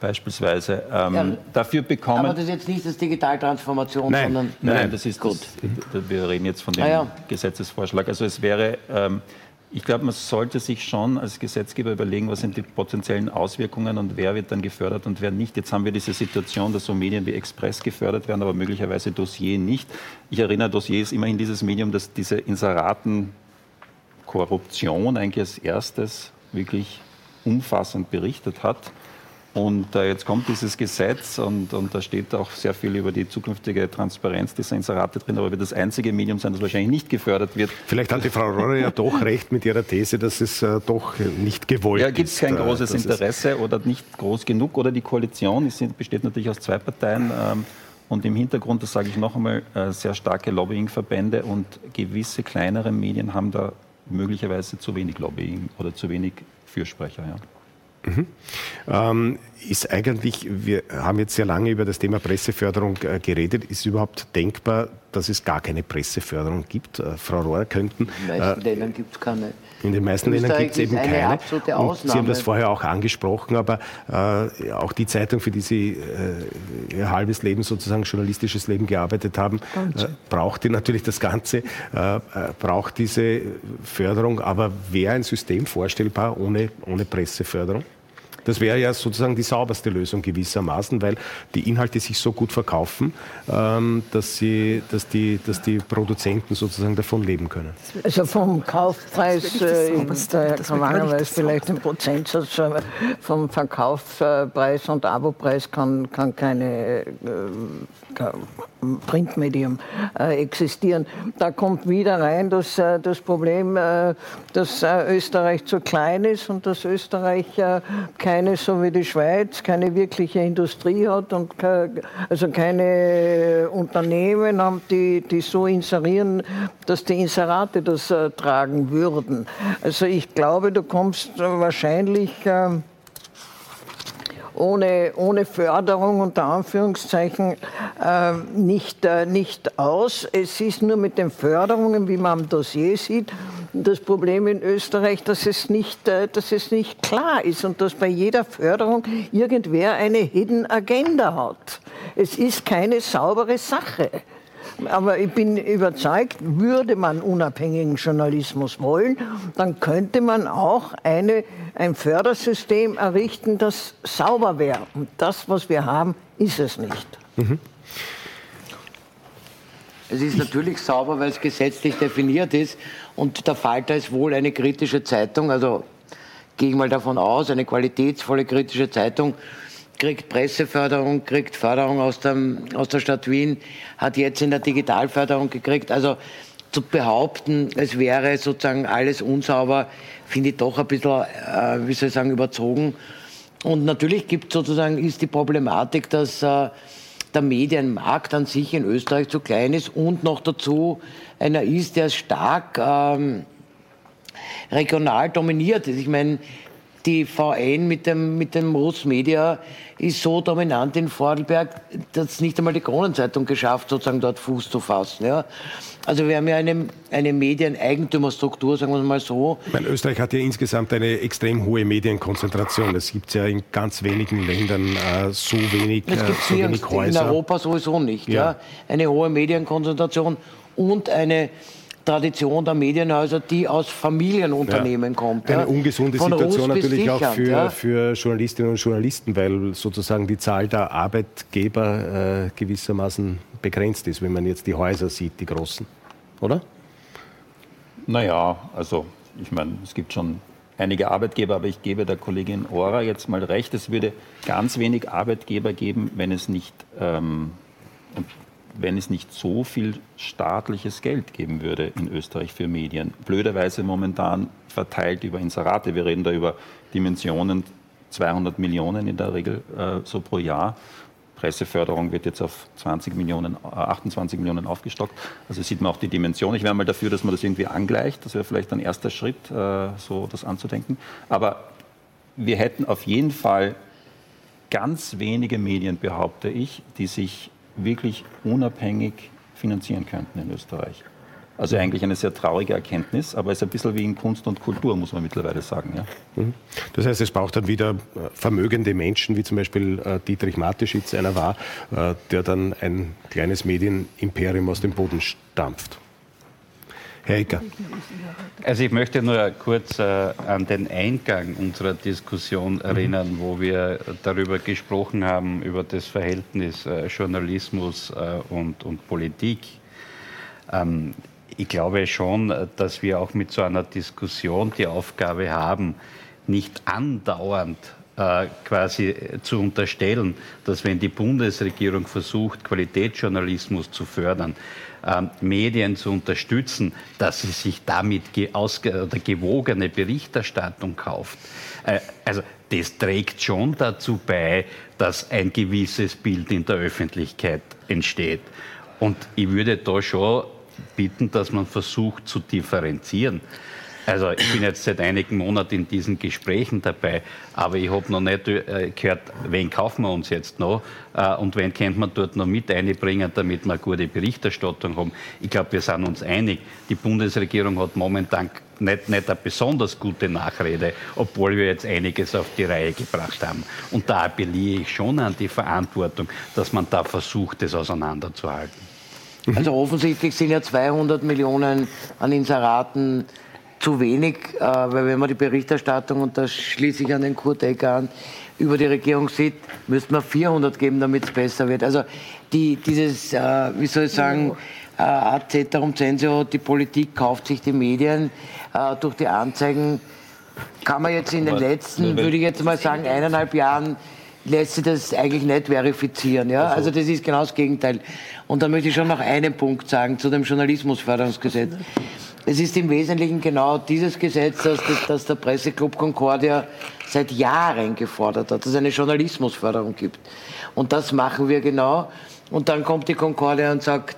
beispielsweise. Ähm, ja, dafür bekommen. Aber das ist jetzt nicht das Digitaltransformation, nein, sondern. Nein, nein, das ist gut. Das, wir reden jetzt von dem ah, ja. Gesetzesvorschlag. Also es wäre. Ähm, ich glaube, man sollte sich schon als Gesetzgeber überlegen, was sind die potenziellen Auswirkungen und wer wird dann gefördert und wer nicht. Jetzt haben wir diese Situation, dass so Medien wie Express gefördert werden, aber möglicherweise Dossier nicht. Ich erinnere, Dossier ist immerhin dieses Medium, das diese Inseratenkorruption eigentlich als erstes wirklich umfassend berichtet hat. Und äh, jetzt kommt dieses Gesetz und, und, da steht auch sehr viel über die zukünftige Transparenz dieser Inserate drin, aber wird das einzige Medium sein, das wahrscheinlich nicht gefördert wird. Vielleicht hat die Frau Rohrer ja [LAUGHS] doch recht mit ihrer These, dass es äh, doch nicht gewollt ist. Ja, gibt es kein äh, großes Interesse oder nicht groß genug oder die Koalition sind, besteht natürlich aus zwei Parteien. Ähm, und im Hintergrund, das sage ich noch einmal, äh, sehr starke Lobbyingverbände und gewisse kleinere Medien haben da möglicherweise zu wenig Lobbying oder zu wenig Fürsprecher. Ja. Mhm. Ähm, ist eigentlich, wir haben jetzt sehr lange über das Thema Presseförderung äh, geredet. Ist überhaupt denkbar, dass es gar keine Presseförderung gibt? Äh, Frau Rohr, könnten. In den meisten äh, Ländern gibt es keine. In den meisten Ländern gibt es eben keine. Und Sie haben das vorher auch angesprochen, aber äh, auch die Zeitung, für die Sie äh, Ihr halbes Leben sozusagen journalistisches Leben gearbeitet haben, äh, braucht die natürlich das Ganze, braucht diese Förderung. Aber wäre ein System vorstellbar ohne, ohne Presseförderung? Das wäre ja sozusagen die sauberste Lösung gewissermaßen, weil die Inhalte sich so gut verkaufen, ähm, dass, sie, dass, die, dass die Produzenten sozusagen davon leben können. Also vom Kaufpreis, der Herr Kamanger weiß vielleicht den Prozentsatz, vom Verkaufspreis und Abopreis kann, kann keine, äh, Printmedium äh, existieren. Da kommt wieder rein dass, äh, das Problem, äh, dass äh, Österreich zu klein ist und dass Österreich äh, keine, so wie die Schweiz, keine wirkliche Industrie hat und also keine Unternehmen haben, die, die so inserieren, dass die Inserate das äh, tragen würden. Also ich glaube, du kommst wahrscheinlich ähm, ohne, ohne Förderung unter Anführungszeichen äh, nicht, äh, nicht aus. Es ist nur mit den Förderungen, wie man am Dossier sieht, das Problem in Österreich, dass es nicht, äh, dass es nicht klar ist und dass bei jeder Förderung irgendwer eine Hidden Agenda hat. Es ist keine saubere Sache. Aber ich bin überzeugt, würde man unabhängigen Journalismus wollen, dann könnte man auch eine, ein Fördersystem errichten, das sauber wäre. Und das, was wir haben, ist es nicht. Mhm. Es ist natürlich sauber, weil es gesetzlich definiert ist. Und der Falter ist wohl eine kritische Zeitung. Also gehe ich mal davon aus, eine qualitätsvolle kritische Zeitung kriegt Presseförderung, kriegt Förderung aus, dem, aus der Stadt Wien, hat jetzt in der Digitalförderung gekriegt. Also zu behaupten, es wäre sozusagen alles unsauber, finde ich doch ein bisschen, äh, wie soll ich sagen, überzogen. Und natürlich gibt sozusagen, ist die Problematik, dass äh, der Medienmarkt an sich in Österreich zu klein ist und noch dazu einer ist, der stark ähm, regional dominiert ist. Ich meine, die VN mit dem, mit dem Moos Media ist so dominant in Vorarlberg, dass nicht einmal die Kronenzeitung geschafft, sozusagen dort Fuß zu fassen. Ja. Also wir haben ja eine, eine Medieneigentümerstruktur, sagen wir mal so. Meine, Österreich hat ja insgesamt eine extrem hohe Medienkonzentration. Es gibt ja in ganz wenigen Ländern äh, so wenig, äh, so wenig Häuser. In Europa sowieso nicht. Ja. ja. Eine hohe Medienkonzentration und eine Tradition der Medienhäuser, die aus Familienunternehmen ja. kommt. Eine ungesunde Von Situation natürlich auch für, ja. für, Journalistinnen und Journalisten, weil sozusagen die Zahl der Arbeitgeber äh, gewissermaßen begrenzt ist, wenn man jetzt die Häuser sieht, die großen. Oder? Naja, also ich meine, es gibt schon einige Arbeitgeber, aber ich gebe der Kollegin Ora jetzt mal recht, es würde ganz wenig Arbeitgeber geben, wenn es nicht ähm, wenn es nicht so viel staatliches Geld geben würde in Österreich für Medien. Blöderweise momentan verteilt über Inserate. Wir reden da über Dimensionen 200 Millionen in der Regel äh, so pro Jahr. Presseförderung wird jetzt auf 20 Millionen, äh, 28 Millionen aufgestockt. Also sieht man auch die Dimension. Ich wäre mal dafür, dass man das irgendwie angleicht. Das wäre vielleicht ein erster Schritt, äh, so das anzudenken. Aber wir hätten auf jeden Fall ganz wenige Medien, behaupte ich, die sich wirklich unabhängig finanzieren könnten in Österreich. Also eigentlich eine sehr traurige Erkenntnis, aber es ist ein bisschen wie in Kunst und Kultur, muss man mittlerweile sagen. Ja. Mhm. Das heißt, es braucht dann wieder äh, vermögende Menschen, wie zum Beispiel äh, Dietrich Mateschitz einer war, äh, der dann ein kleines Medienimperium aus dem Boden stampft. Herr Ecker. Also ich möchte nur kurz äh, an den Eingang unserer Diskussion mhm. erinnern, mhm. wo wir darüber gesprochen haben, über das Verhältnis äh, Journalismus äh, und, und Politik. Ähm, ich glaube schon, dass wir auch mit so einer Diskussion die Aufgabe haben, nicht andauernd äh, quasi zu unterstellen, dass wenn die Bundesregierung versucht, Qualitätsjournalismus zu fördern, Medien zu unterstützen, dass sie sich damit gewogene Berichterstattung kauft. Äh, also das trägt schon dazu bei, dass ein gewisses Bild in der Öffentlichkeit entsteht. Und ich würde da schon bitten, dass man versucht zu differenzieren. Also ich bin jetzt seit einigen Monaten in diesen Gesprächen dabei, aber ich habe noch nicht äh, gehört, wen kaufen wir uns jetzt noch äh, und wen könnte man dort noch mit einbringen, damit wir eine gute Berichterstattung haben. Ich glaube, wir sind uns einig. Die Bundesregierung hat momentan nicht, nicht eine besonders gute Nachrede, obwohl wir jetzt einiges auf die Reihe gebracht haben. Und da appelliere ich schon an die Verantwortung, dass man da versucht, das auseinanderzuhalten. Also offensichtlich sind ja 200 Millionen an Inseraten zu wenig, äh, weil wenn man die Berichterstattung, und da schließe ich an den Kurt Ecker an, über die Regierung sieht, müsste man 400 geben, damit es besser wird. Also die, dieses, äh, wie soll ich sagen, äh, ad ceterum censeo, die Politik kauft sich die Medien äh, durch die Anzeigen, kann man jetzt in den letzten, würde ich jetzt mal sagen, eineinhalb Jahren lässt sich das eigentlich nicht verifizieren. Ja? Also, also das ist genau das Gegenteil. Und da möchte ich schon noch einen Punkt sagen zu dem Journalismusförderungsgesetz. Es ist im Wesentlichen genau dieses Gesetz, das, das der Presseclub Concordia seit Jahren gefordert hat, dass es eine Journalismusförderung gibt. Und das machen wir genau. Und dann kommt die Concordia und sagt,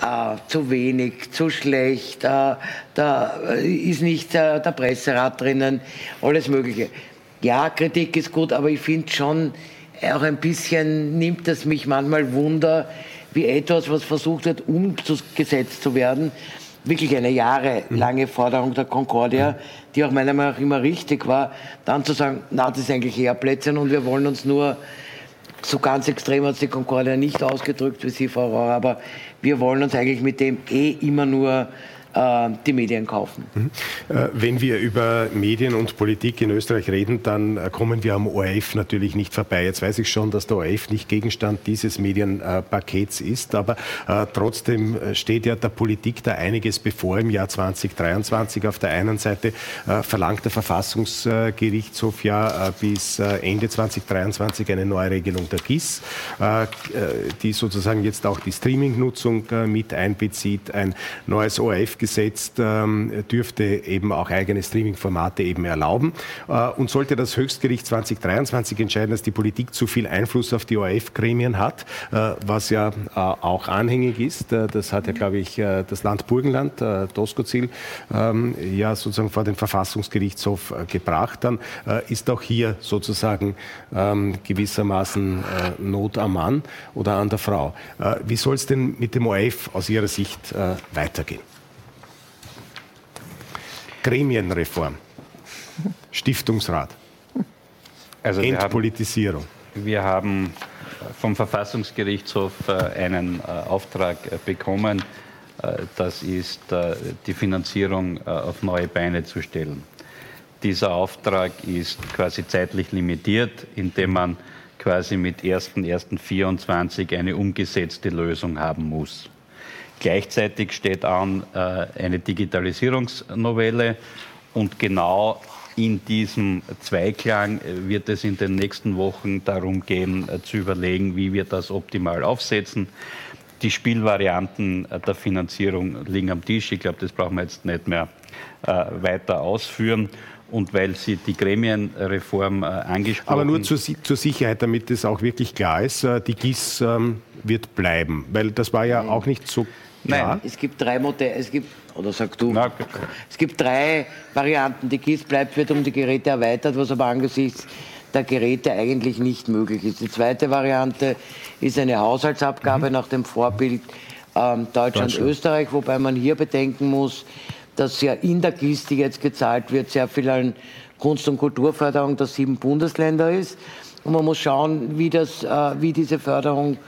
ah, zu wenig, zu schlecht, ah, da ist nicht äh, der Presserat drinnen, alles Mögliche. Ja, Kritik ist gut, aber ich finde schon, auch ein bisschen nimmt es mich manchmal Wunder, wie etwas, was versucht wird, umgesetzt zu werden, wirklich eine jahrelange Forderung der Concordia, die auch meiner Meinung nach immer richtig war, dann zu sagen, na, das ist eigentlich eher Plätzchen und wir wollen uns nur, so ganz extrem hat die Concordia nicht ausgedrückt wie Sie, Frau Rohr, aber wir wollen uns eigentlich mit dem eh immer nur die Medien kaufen. Mhm. Äh, wenn wir über Medien und Politik in Österreich reden, dann äh, kommen wir am ORF natürlich nicht vorbei. Jetzt weiß ich schon, dass der ORF nicht Gegenstand dieses Medienpakets ist, aber trotzdem steht ja der Politik da einiges bevor im Jahr 2023. Auf der einen Seite verlangt der Verfassungsgerichtshof ja bis Ende 2023 eine Neuregelung der GIS, die sozusagen jetzt auch die Streaming-Nutzung mit einbezieht, ein neues ORF gesetzt, ähm, dürfte eben auch eigene Streaming-Formate eben erlauben. Äh, und sollte das Höchstgericht 2023 entscheiden, dass die Politik zu viel Einfluss auf die ORF-Gremien hat, äh, was ja äh, auch anhängig ist, äh, das hat ja, glaube ich, äh, das Land Burgenland, äh, Doskozil, ähm, ja sozusagen vor den Verfassungsgerichtshof gebracht, dann ist auch hier sozusagen ähm, gewissermaßen Not am Mann oder an der Frau. wie soll es denn mit dem ORF aus Ihrer Sicht weitergehen? Gremienreform, Stiftungsrat, also Entpolitisierung. Wir haben, wir haben vom Verfassungsgerichtshof äh, einen äh, Auftrag äh, bekommen. Das ist die Finanzierung auf neue Beine zu stellen. Dieser Auftrag ist quasi zeitlich limitiert, indem man quasi mit 1.1.24 eine umgesetzte Lösung haben muss. Gleichzeitig steht an äh, eine Digitalisierungsnovelle und genau in diesem Zweiklang äh, wird es in den nächsten Wochen darum gehen, äh, zu überlegen, wie wir das optimal aufsetzen. Die Spielvarianten der Finanzierung liegen am Tisch. Ich glaube, das brauchen wir jetzt nicht mehr weiter ausführen und weil Sie die Gremienreform äh, angesprochen haben. Aber nur zur, zur, Sicherheit, damit es auch wirklich klar ist, äh, die GIS ähm, wird bleiben, weil das war ja auch nicht so Nein. Es gibt drei Modelle, es gibt, oder sag du, Na, es gibt drei Varianten. Die GIS bleibt, wird um die Geräte erweitert, was aber angesichts der Geräte eigentlich nicht möglich ist. Die zweite Variante ist eine Haushaltsabgabe mhm. nach dem Vorbild ähm, Deutschland-Österreich, wobei man hier bedenken muss, dass ja in der GIS, die jetzt gezahlt wird, sehr viel an Kunst- und Kulturförderung der sieben Bundesländer ist. Und man muss schauen, wie, das, äh, wie diese Förderung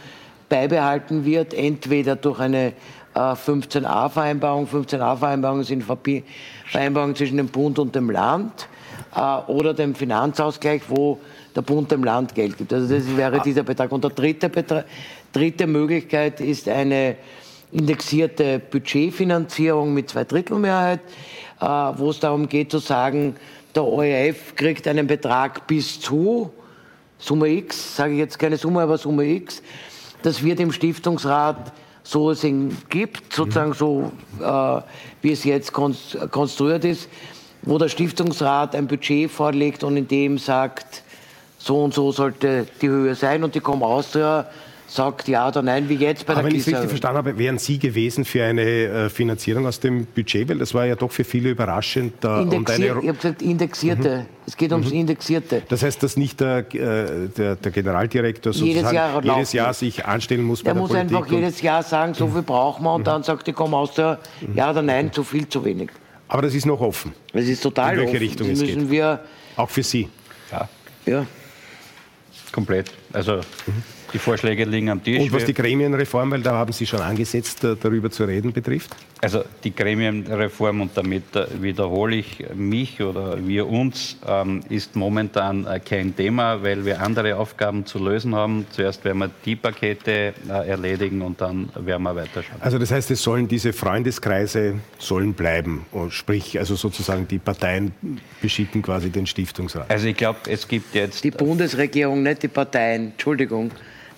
beibehalten wird, entweder durch eine 15a-Vereinbarung. 15a-Vereinbarungen sind Vereinbarungen zwischen dem Bund und dem Land äh, oder dem Finanzausgleich, wo der Bund dem Land Geld gibt. Also das wäre ah. dieser Betrag. Und die dritte, Betrag, dritte Möglichkeit ist eine indexierte Budgetfinanzierung mit Zweidrittelmehrheit, äh, wo es darum geht zu sagen, der ORF kriegt einen Betrag bis zu Summe X, sage ich jetzt keine Summe, aber Summe X. Das wird im Stiftungsrat so es ihn gibt, sozusagen so, äh, wie es jetzt konstruiert ist, wo der Stiftungsrat ein Budget vorlegt und in dem sagt, so und so sollte die Höhe sein und die Com Austria sagt ja oder nein, wie jetzt bei der Aber wenn ich es richtig verstanden habe, wären Sie gewesen für eine äh, Finanzierung aus dem Budget? Weil das war ja doch für viele überraschend. Äh, Indexier ich habe gesagt Indexierte. Mhm. Es geht ums mhm. Indexierte. Das heißt, dass nicht der, äh, der, der Generaldirektor jedes Jahr, jedes Jahr sich anstellen muss der bei der muss Politik einfach jedes Jahr sagen, so viel brauchen wir und mhm. dann sagt die komm aus der ja oder nein, zu viel, zu wenig. Aber das ist noch offen. Es ist total In welche offen. Richtung es geht. Wir Auch für Sie? Ja. Ja. Komplett. Also mhm. Die Vorschläge liegen am Tisch. Und was die Gremienreform, weil da haben Sie schon angesetzt, äh, darüber zu reden betrifft? Also die Gremienreform, und damit äh, wiederhole ich mich oder wir uns, ähm, ist momentan äh, kein Thema, weil wir andere Aufgaben zu lösen haben. Zuerst werden wir die Pakete erledigen und dann werden wir weiterschauen. Also das heißt, es sollen diese Freundeskreise sollen bleiben, sprich also sozusagen die Parteien beschicken quasi den Stiftungsrat. Also ich glaube, es gibt jetzt die Bundesregierung, nicht die Parteien. Entschuldigung.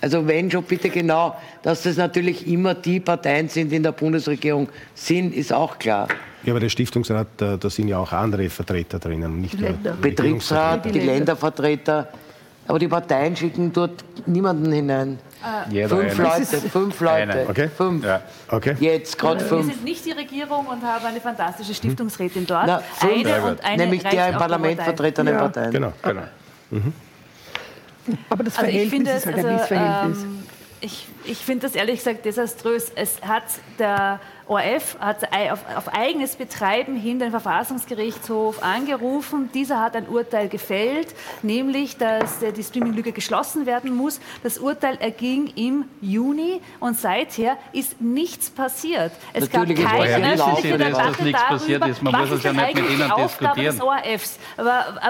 Also wenn schon bitte genau, dass das natürlich immer die Parteien sind, die in der Bundesregierung sind, ist auch klar. Ja, aber der Stiftungsrat, da, da sind ja auch andere Vertreter drinnen, nicht nur Betriebsrat, die Ländervertreter. Aber die Parteien schicken dort niemanden hinein. Jeder fünf eine. Leute, fünf Leute. Okay. Fünf. Ja. Okay. Jetzt gerade Wir fünf. sind nicht die Regierung und haben eine fantastische Stiftungsrätin dort. Na, fünf. eine und eine Nämlich die reicht im Parlament der Partei. vertretenen Ja. Parteien. Genau, genau. Mhm. [LAUGHS] Aber das Also ich Verhältnis finde, ist halt ein also, Missverhältnis. ähm, ich, ich finde das ehrlich gesagt desaströs. Es hat der ORF hat auf, auf eigenes Betreiben hin den Verfassungsgerichtshof angerufen. Dieser hat ein Urteil gefällt, nämlich, dass äh, die Streaming-Lücke geschlossen werden muss. Das Urteil erging im Juni und seither ist nichts passiert. Es Natürlich gab keine öffentliche Debatte nichts darüber, passiert ist? Man was muss ist ja nicht mit Ihnen Aufgabe diskutieren. des ORFs? Äh,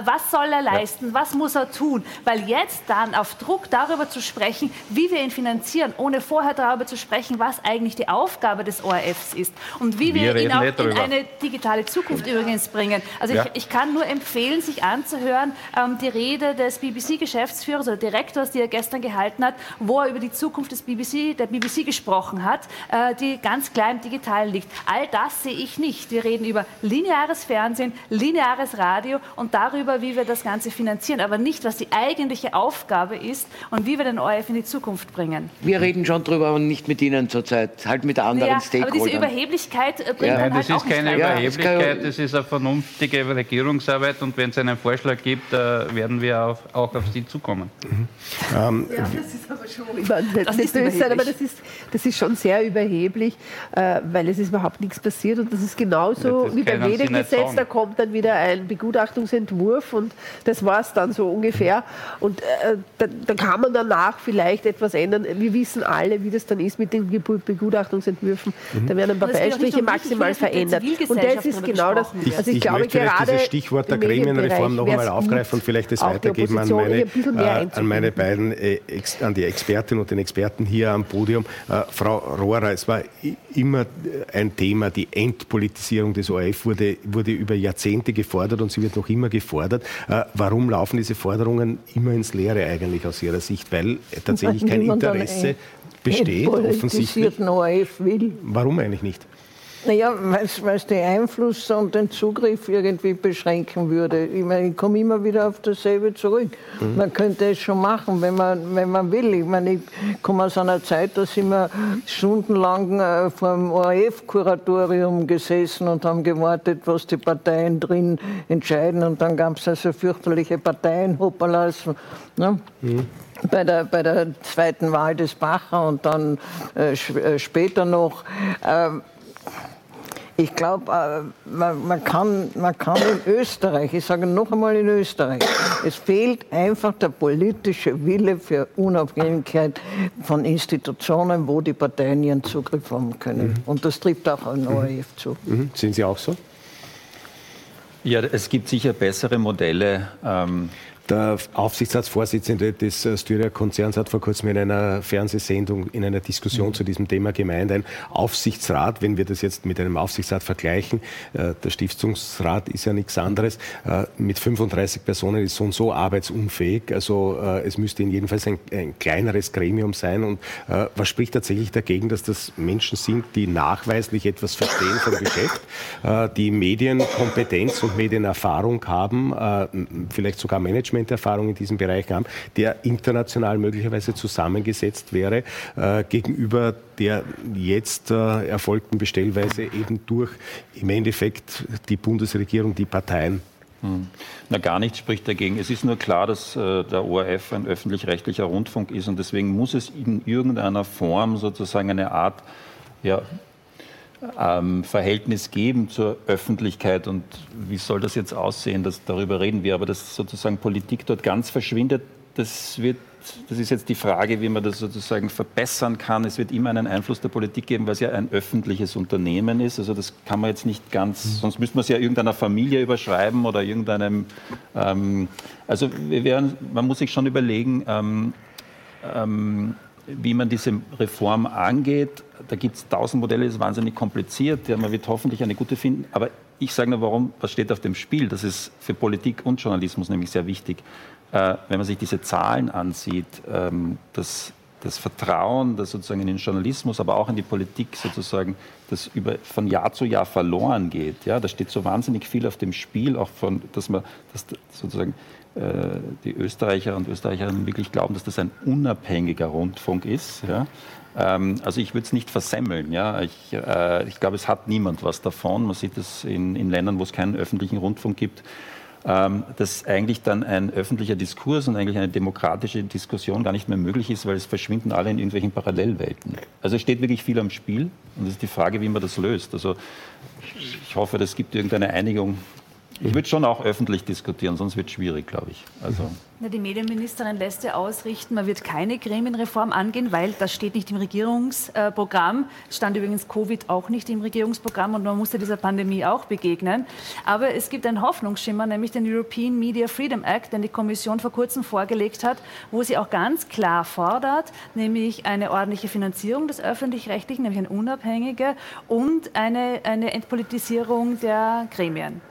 was soll er leisten? Was muss er tun? Weil jetzt dann auf Druck darüber zu sprechen, wie wir ihn finanzieren, ohne vorher darüber zu sprechen, was eigentlich die Aufgabe des ORFs ist und wie Wir wir, ihn auch in drüber. eine digitale Zukunft übrigens bringen. Also Ja. ich, ich kann nur empfehlen, sich anzuhören, ähm, die Rede des BBC-Geschäftsführers oder Direktors, die er gestern gehalten hat, wo er über die Zukunft des BBC, der BBC gesprochen hat, äh, die ganz klar im Digitalen liegt. All das sehe ich nicht. Wir reden über lineares Fernsehen, lineares Radio und darüber, wie wir das Ganze finanzieren, aber nicht, was die eigentliche Aufgabe ist und wie wir den ORF in die Zukunft bringen. Wir reden schon drüber und nicht mit Ihnen zurzeit, halt mit anderen Ja, aber diese Stakeholdern. Überheblichkeit äh, bringt Ja. dann Nein, halt das ist keine. Ja, Überheblichkeit, das das ist eine vernünftige Regierungsarbeit und wenn es einen Vorschlag gibt, äh, werden wir auf, auch auf Sie zukommen. Ähm, Ja, das ist aber schon Das nicht ist sein, aber das ist, das ist schon sehr überheblich, äh, weil es ist überhaupt nichts passiert und das ist genauso Ja, das wie beim Mediengesetz, da kommt dann wieder ein Begutachtungsentwurf und das war es dann so ungefähr und äh, da, da kann man danach vielleicht etwas ändern. Wir wissen alle, wie das dann ist mit den Begutachtungsentwürfen. Da werden um ich will maximal verändert. Und das ist genau das. werden. Also ich, ich glaube möchte vielleicht gerade dieses Stichwort der Gremienreform noch einmal aufgreifen und vielleicht das weitergeben an meine, äh, an meine beiden, äh, ex, an die Expertinnen und den Experten hier am Podium. Äh, Frau Rohrer, es war immer äh, ein Thema, die Entpolitisierung des ORF wurde, wurde über Jahrzehnte gefordert und sie wird noch immer gefordert. Warum laufen diese Forderungen immer ins Leere eigentlich aus Ihrer Sicht? Weil tatsächlich [LAUGHS] kein Interesse besteht, offensichtlich. will. Warum eigentlich nicht? Naja, weil es den Einfluss und den Zugriff irgendwie beschränken würde. Ich, meine, ich komme immer wieder auf dasselbe zurück. Mhm. Man könnte es schon machen, wenn man, wenn man will. Ich meine, ich komme aus einer Zeit, da sind wir stundenlang äh, vor dem ORF-Kuratorium gesessen und haben gewartet, was die Parteien drin entscheiden. Und dann gab es also fürchterliche Parteienhopperlas. Ne? Bei der, bei der zweiten Wahl des Bacher und dann äh, äh, später noch. Ähm, ich glaube, äh, man, man, kann, man kann in Österreich, ich sage noch einmal in Österreich, es fehlt einfach der politische Wille für Unabhängigkeit von Institutionen, wo die Parteien ihren Zugriff haben können. Und das trifft auch an ORF zu. Mhm. Sehen Sie auch so? Ja, es gibt sicher bessere Modelle. Ähm, Der Aufsichtsratsvorsitzende des äh, Styria-Konzerns hat vor kurzem in einer Fernsehsendung, in einer Diskussion zu diesem Thema gemeint, ein Aufsichtsrat, wenn wir das jetzt mit einem Aufsichtsrat vergleichen, äh, der Stiftungsrat ist ja nichts anderes, äh, mit 35 Personen ist so und so arbeitsunfähig. Also äh, es müsste in jedem Fall ein, ein kleineres Gremium sein. Und was spricht tatsächlich dagegen, dass das Menschen sind, die nachweislich etwas verstehen vom Geschäft, die Medienkompetenz und Medienerfahrung haben, vielleicht sogar Managementerfahrung in diesem Bereich haben, der international möglicherweise zusammengesetzt wäre äh, gegenüber der jetzt äh, erfolgten Bestellweise eben durch im Endeffekt die Bundesregierung, die Parteien. Hm. Na, gar nichts spricht dagegen. Es ist nur klar, dass äh, der ORF ein öffentlich-rechtlicher Rundfunk ist und deswegen muss es in irgendeiner Form sozusagen eine Art ja, ähm, Verhältnis geben zur Öffentlichkeit. Und wie soll das jetzt aussehen? Das, darüber reden wir. Aber dass sozusagen Politik dort ganz verschwindet, das wird das ist jetzt die Frage, wie man das sozusagen verbessern kann. Es wird immer einen Einfluss der Politik geben, weil es ja ein öffentliches Unternehmen ist. Also das kann man jetzt nicht ganz, mhm. sonst müsste man es ja irgendeiner Familie überschreiben oder irgendeinem. Ähm, also werden, man muss sich schon überlegen, ähm, ähm, wie man diese Reform angeht. Da gibt es tausend Modelle, das ist wahnsinnig kompliziert. Ja, man wird hoffentlich eine gute finden. Aber ich sage nur, warum, was steht auf dem Spiel? Das ist für Politik und Journalismus nämlich sehr wichtig. Äh, wenn man sich diese Zahlen ansieht, ähm, das, das Vertrauen, das sozusagen in den Journalismus, aber auch in die Politik sozusagen, das über, von Jahr zu Jahr verloren geht. Ja, da steht so wahnsinnig viel auf dem Spiel, auch von, dass man, dass sozusagen äh, die Österreicher und Österreicherinnen wirklich glauben, dass das ein unabhängiger Rundfunk ist. Ja. Ähm, also ich würde es nicht versemmeln. Ja. Ich, äh, ich glaube, es hat niemand was davon. Man sieht es in, in Ländern, wo es keinen öffentlichen Rundfunk gibt ähm, dass eigentlich dann ein öffentlicher Diskurs und eigentlich eine demokratische Diskussion gar nicht mehr möglich ist, weil es verschwinden alle in irgendwelchen Parallelwelten. Also es steht wirklich viel am Spiel und es ist die Frage, wie man das löst. Also ich hoffe, es gibt irgendeine Einigung ich würde schon auch öffentlich diskutieren, sonst wird es schwierig, glaube ich. Also. Na, die Medienministerin lässt ja ausrichten, man wird keine Gremienreform angehen, weil das steht nicht im Regierungsprogramm. Stand übrigens Covid auch nicht im Regierungsprogramm und man musste dieser Pandemie auch begegnen. Aber es gibt einen Hoffnungsschimmer, nämlich den European Media Freedom Act, den die Kommission vor kurzem vorgelegt hat, wo sie auch ganz klar fordert, nämlich eine ordentliche Finanzierung des Öffentlich-Rechtlichen, nämlich eine unabhängige und eine, eine Entpolitisierung der Gremien.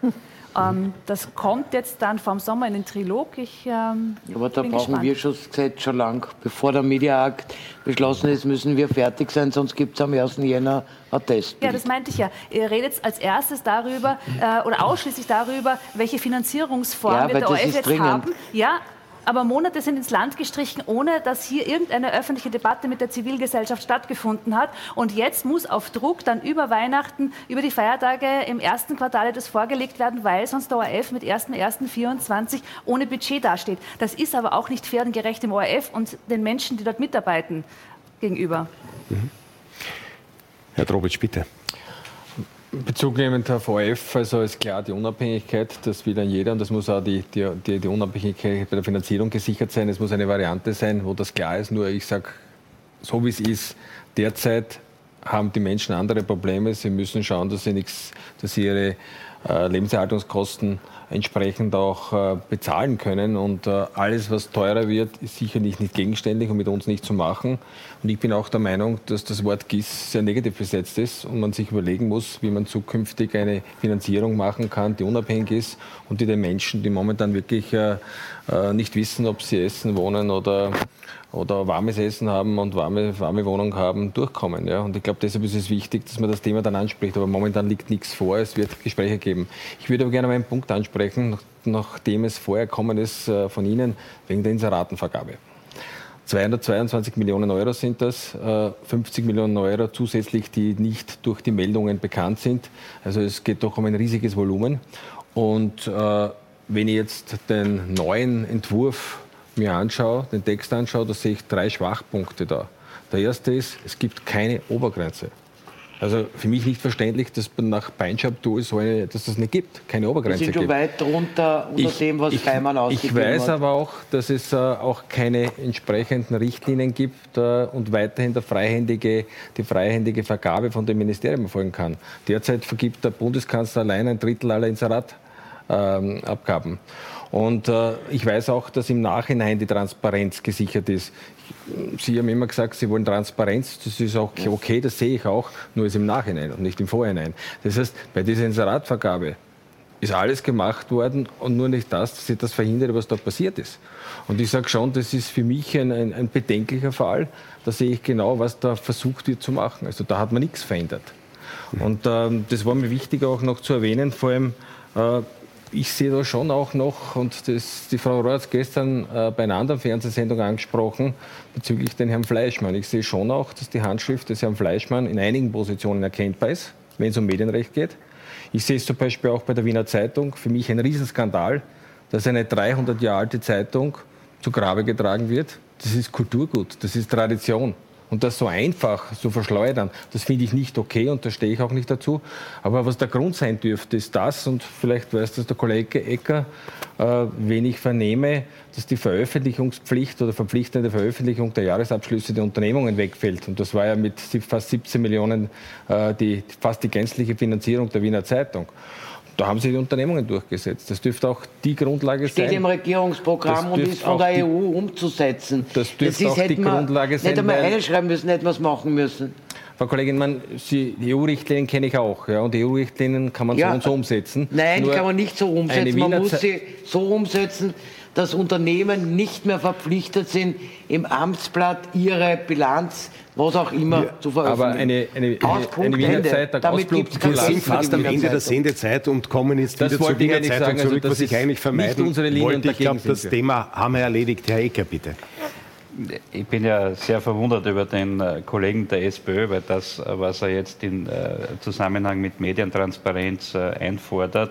Ähm, das kommt jetzt dann vom Sommer in den Trilog. Ich, ähm, Aber da brauchen gespannt. wir schon Gesetz schon lang. Bevor der Mediaakt beschlossen ist, müssen wir fertig sein, sonst gibt es am 1. Jänner ein Test. Ja, das meinte ich ja. Ihr redet als erstes darüber äh, oder ausschließlich darüber, welche Finanzierungsform ja, wir der ORF jetzt dringend. haben. Ja, aber Monate sind ins Land gestrichen, ohne dass hier irgendeine öffentliche Debatte mit der Zivilgesellschaft stattgefunden hat. Und jetzt muss auf Druck dann über Weihnachten, über die Feiertage im ersten Quartal das vorgelegt werden, weil sonst der ORF mit 1.1.24 ohne Budget dasteht. Das ist aber auch nicht fair und gerecht dem ORF und den Menschen, die dort mitarbeiten, gegenüber. Mhm. Herr Drobitsch, bitte. Bezug nehmend auf OF, also ist klar die Unabhängigkeit, das will dann jeder und das muss auch die, die, die, die Unabhängigkeit bei der Finanzierung gesichert sein. Es muss eine Variante sein, wo das klar ist. Nur ich sage, so wie es ist, derzeit haben die Menschen andere Probleme. Sie müssen schauen, dass sie, nichts, dass sie ihre äh, Lebenserhaltungskosten entsprechend auch äh, bezahlen können. Und äh, alles, was teurer wird, ist sicherlich nicht gegenständig und mit uns nicht zu machen. Und ich bin auch der Meinung, dass das Wort GIS sehr negativ besetzt ist und man sich überlegen muss, wie man zukünftig eine Finanzierung machen kann, die unabhängig ist und die den Menschen, die momentan wirklich nicht wissen, ob sie essen, wohnen oder oder warmes Essen haben und warme, warme Wohnung haben, durchkommen. Ja? Und ich glaube, deshalb ist es wichtig, dass man das Thema dann anspricht. Aber momentan liegt nichts vor, es wird Gespräche geben. Ich würde aber gerne mal einen Punkt ansprechen, nachdem es vorher kommen ist äh, von Ihnen, wegen der Inseratenvergabe. 222 Millionen Euro sind das, 50 äh, Millionen Euro zusätzlich, die nicht durch die Meldungen bekannt sind. Also es geht doch um ein riesiges Volumen. Und äh, wenn ich jetzt den neuen Entwurf mir anschaue, den Text anschaue, da sehe ich drei Schwachpunkte da. Der erste ist, es gibt keine Obergrenze. Also für mich nicht verständlich, dass man nach Beinschab-Tool so eine, dass das nicht gibt, keine Obergrenze gibt. Sind du weit drunter unter ich, dem, was Feimann ausgegeben hat? Ich weiß aber auch, dass es äh, auch keine entsprechenden Richtlinien gibt äh, und weiterhin der freihändige, die freihändige Vergabe von dem Ministerium erfolgen kann. Derzeit vergibt der Bundeskanzler allein ein Drittel aller Inserat-Abgaben. Ähm, und äh, ich weiß auch, dass im Nachhinein die Transparenz gesichert ist. Sie haben immer gesagt, Sie wollen Transparenz. Das ist auch okay, das sehe ich auch, nur ist im Nachhinein und nicht im Vorhinein. Das heißt, bei dieser Inseratvergabe ist alles gemacht worden und nur nicht das, dass sie das verhindert, was da passiert ist. Und ich sage schon, das ist für mich ein, ein, ein, bedenklicher Fall. Da sehe ich genau, was da versucht wird zu machen. Also da hat man nichts verändert. Und ähm, das war mir wichtig auch noch zu erwähnen, vor allem äh, ich sehe da schon auch noch, und das, die Frau Rohr hat es gestern äh, bei einer anderen Fernsehsendung angesprochen, bezüglich den Herrn Fleischmann. Ich sehe schon auch, dass die Handschrift des Herrn Fleischmann in einigen Positionen erkennbar ist, wenn es um Medienrecht geht. Ich sehe es zum Beispiel auch bei der Wiener Zeitung. Für mich ein Riesenskandal, dass eine 300 Jahre alte Zeitung zu Grabe getragen wird. Das ist Kulturgut, das ist Tradition. Und das so einfach so verschleudern, das finde ich nicht okay und da stehe ich auch nicht dazu. Aber was der Grund sein dürfte, ist das, und vielleicht weiß das der Kollege Ecker, äh, wenn ich vernehme, dass die Veröffentlichungspflicht oder verpflichtende Veröffentlichung der Jahresabschlüsse der Unternehmungen wegfällt. Und das war ja mit fast 17 Millionen äh, die, fast die gänzliche Finanzierung der Wiener Zeitung. Da haben sich die Unternehmungen durchgesetzt. Das dürfte auch die Grundlage Steht sein. Steht im Regierungsprogramm und ist von der EU umzusetzen. Das dürfte das ist, auch die Grundlage sein. Nicht einmal einschreiben müssen, hätten wir es machen müssen. Frau Kollegin, man, Sie, die EU-Richtlinien kenne ich auch. Ja, und die EU-Richtlinien kann man ja, so und so umsetzen. Nein, Nur kann man nicht so umsetzen. Man muss sie so umsetzen, dass Unternehmen nicht mehr verpflichtet sind, im Amtsblatt ihre Bilanz was auch immer ja, zu veröffentlichen. Aber eine, eine, eine, Wiener Zeitung Damit gibt es Wir sind fast am Ende der Sendezeit und kommen jetzt das wieder zur Wiener Zeitung sagen, zurück, also was ich eigentlich vermeiden wollte. Ich glaube, das Thema haben wir erledigt. Herr Ecker, bitte. Ich bin ja sehr verwundert über den äh, Kollegen der SPÖ, weil das, äh, was er jetzt im äh, Zusammenhang mit Medientransparenz einfordert,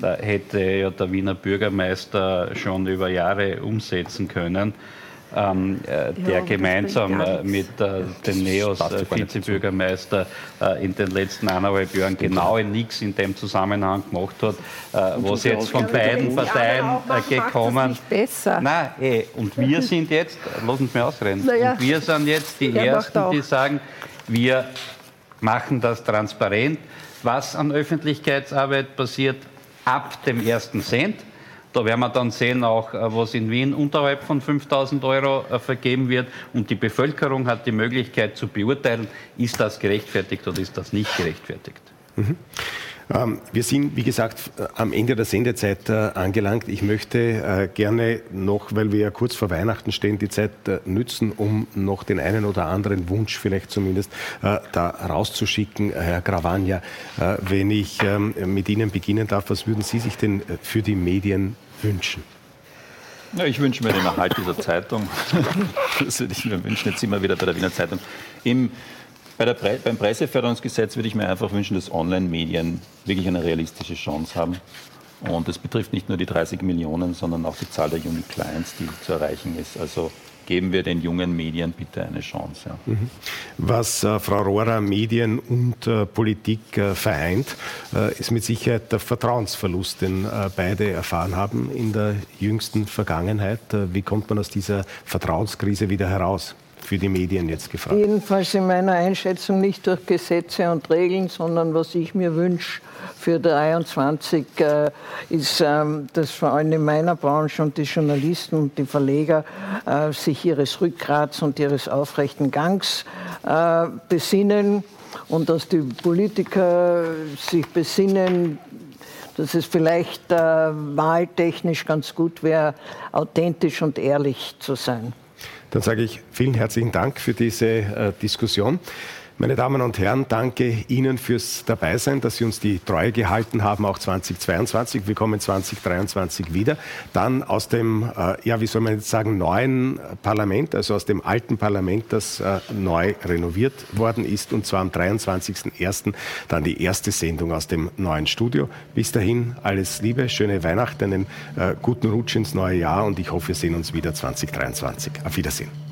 hätte ja der Wiener Bürgermeister schon über Jahre umsetzen können. Ähm, äh, der ja, gemeinsam äh, mit äh, dem NEOS äh, Vizebürgermeister äh, in den letzten eineinhalb Jahren genau nichts in dem Zusammenhang gemacht hat, äh, was jetzt von beiden Parteien gekommen ist. Nein, eh, und wir sind jetzt, lassen Sie mich ausreden, naja, und wir sind jetzt die Ersten, die sagen, wir machen das transparent, was an Öffentlichkeitsarbeit passiert ab dem ersten Cent. Da werden wir dann sehen, auch äh, was in Wien unterhalb von 5000 Euro äh, vergeben wird. Und die Bevölkerung hat die Möglichkeit zu beurteilen, ist das gerechtfertigt oder ist das nicht gerechtfertigt. Mhm. Ähm, wir sind, wie gesagt, äh, am Ende der Sendezeit angelangt. Ich möchte gerne noch, weil wir ja kurz vor Weihnachten stehen, die Zeit nützen, um noch den einen oder anderen Wunsch vielleicht zumindest da rauszuschicken. Herr Gravagna, wenn ich ähm, mit Ihnen beginnen darf, was würden Sie sich denn für die Medien wünschen? Ja, ich wünsche mir den Erhalt dieser Zeitung. [LAUGHS] Das würde ich mir wünschen. Jetzt wir wieder bei der Wiener Zeitung. Im, bei der Pre beim Preiseförderungsgesetz würde ich mir einfach wünschen, dass Online-Medien wirklich eine realistische Chance haben. Und das betrifft nicht nur die 30 Millionen, sondern auch die Zahl der Unique Clients, die zu erreichen ist. Also geben wir den jungen Medien bitte eine Chance. Ja. Mhm. Was äh, Frau Rohrer Medien und äh, Politik äh, vereint, äh, ist mit Sicherheit der Vertrauensverlust, den äh, beide erfahren haben in der jüngsten Vergangenheit. Äh, wie kommt man aus dieser Vertrauenskrise wieder heraus? Für die Medien jetzt gefragt? Jedenfalls in meiner Einschätzung nicht durch Gesetze und Regeln, sondern was ich mir wünsche für 23 äh, ist, ähm, dass vor allem in meiner Branche und die Journalisten und die Verleger äh, sich ihres Rückgrats und ihres aufrechten Gangs äh, besinnen und dass die Politiker sich besinnen, dass es vielleicht äh, wahltechnisch ganz gut wäre, authentisch und ehrlich zu sein. Dann sage ich vielen herzlichen Dank für diese äh, Diskussion. Meine Damen und Herren, danke Ihnen fürs Dabeisein, dass Sie uns die Treue gehalten haben, auch 2022. Wir kommen 2023 wieder. Dann aus dem, äh, ja, wie soll man jetzt sagen, neuen Parlament, also aus dem alten Parlament, das äh, neu renoviert worden ist, und zwar am 23.01. dann die erste Sendung aus dem neuen Studio. Bis dahin alles Liebe, schöne Weihnachten, einen äh, guten Rutsch ins neue Jahr und ich hoffe, wir sehen uns wieder 2023. Auf Wiedersehen.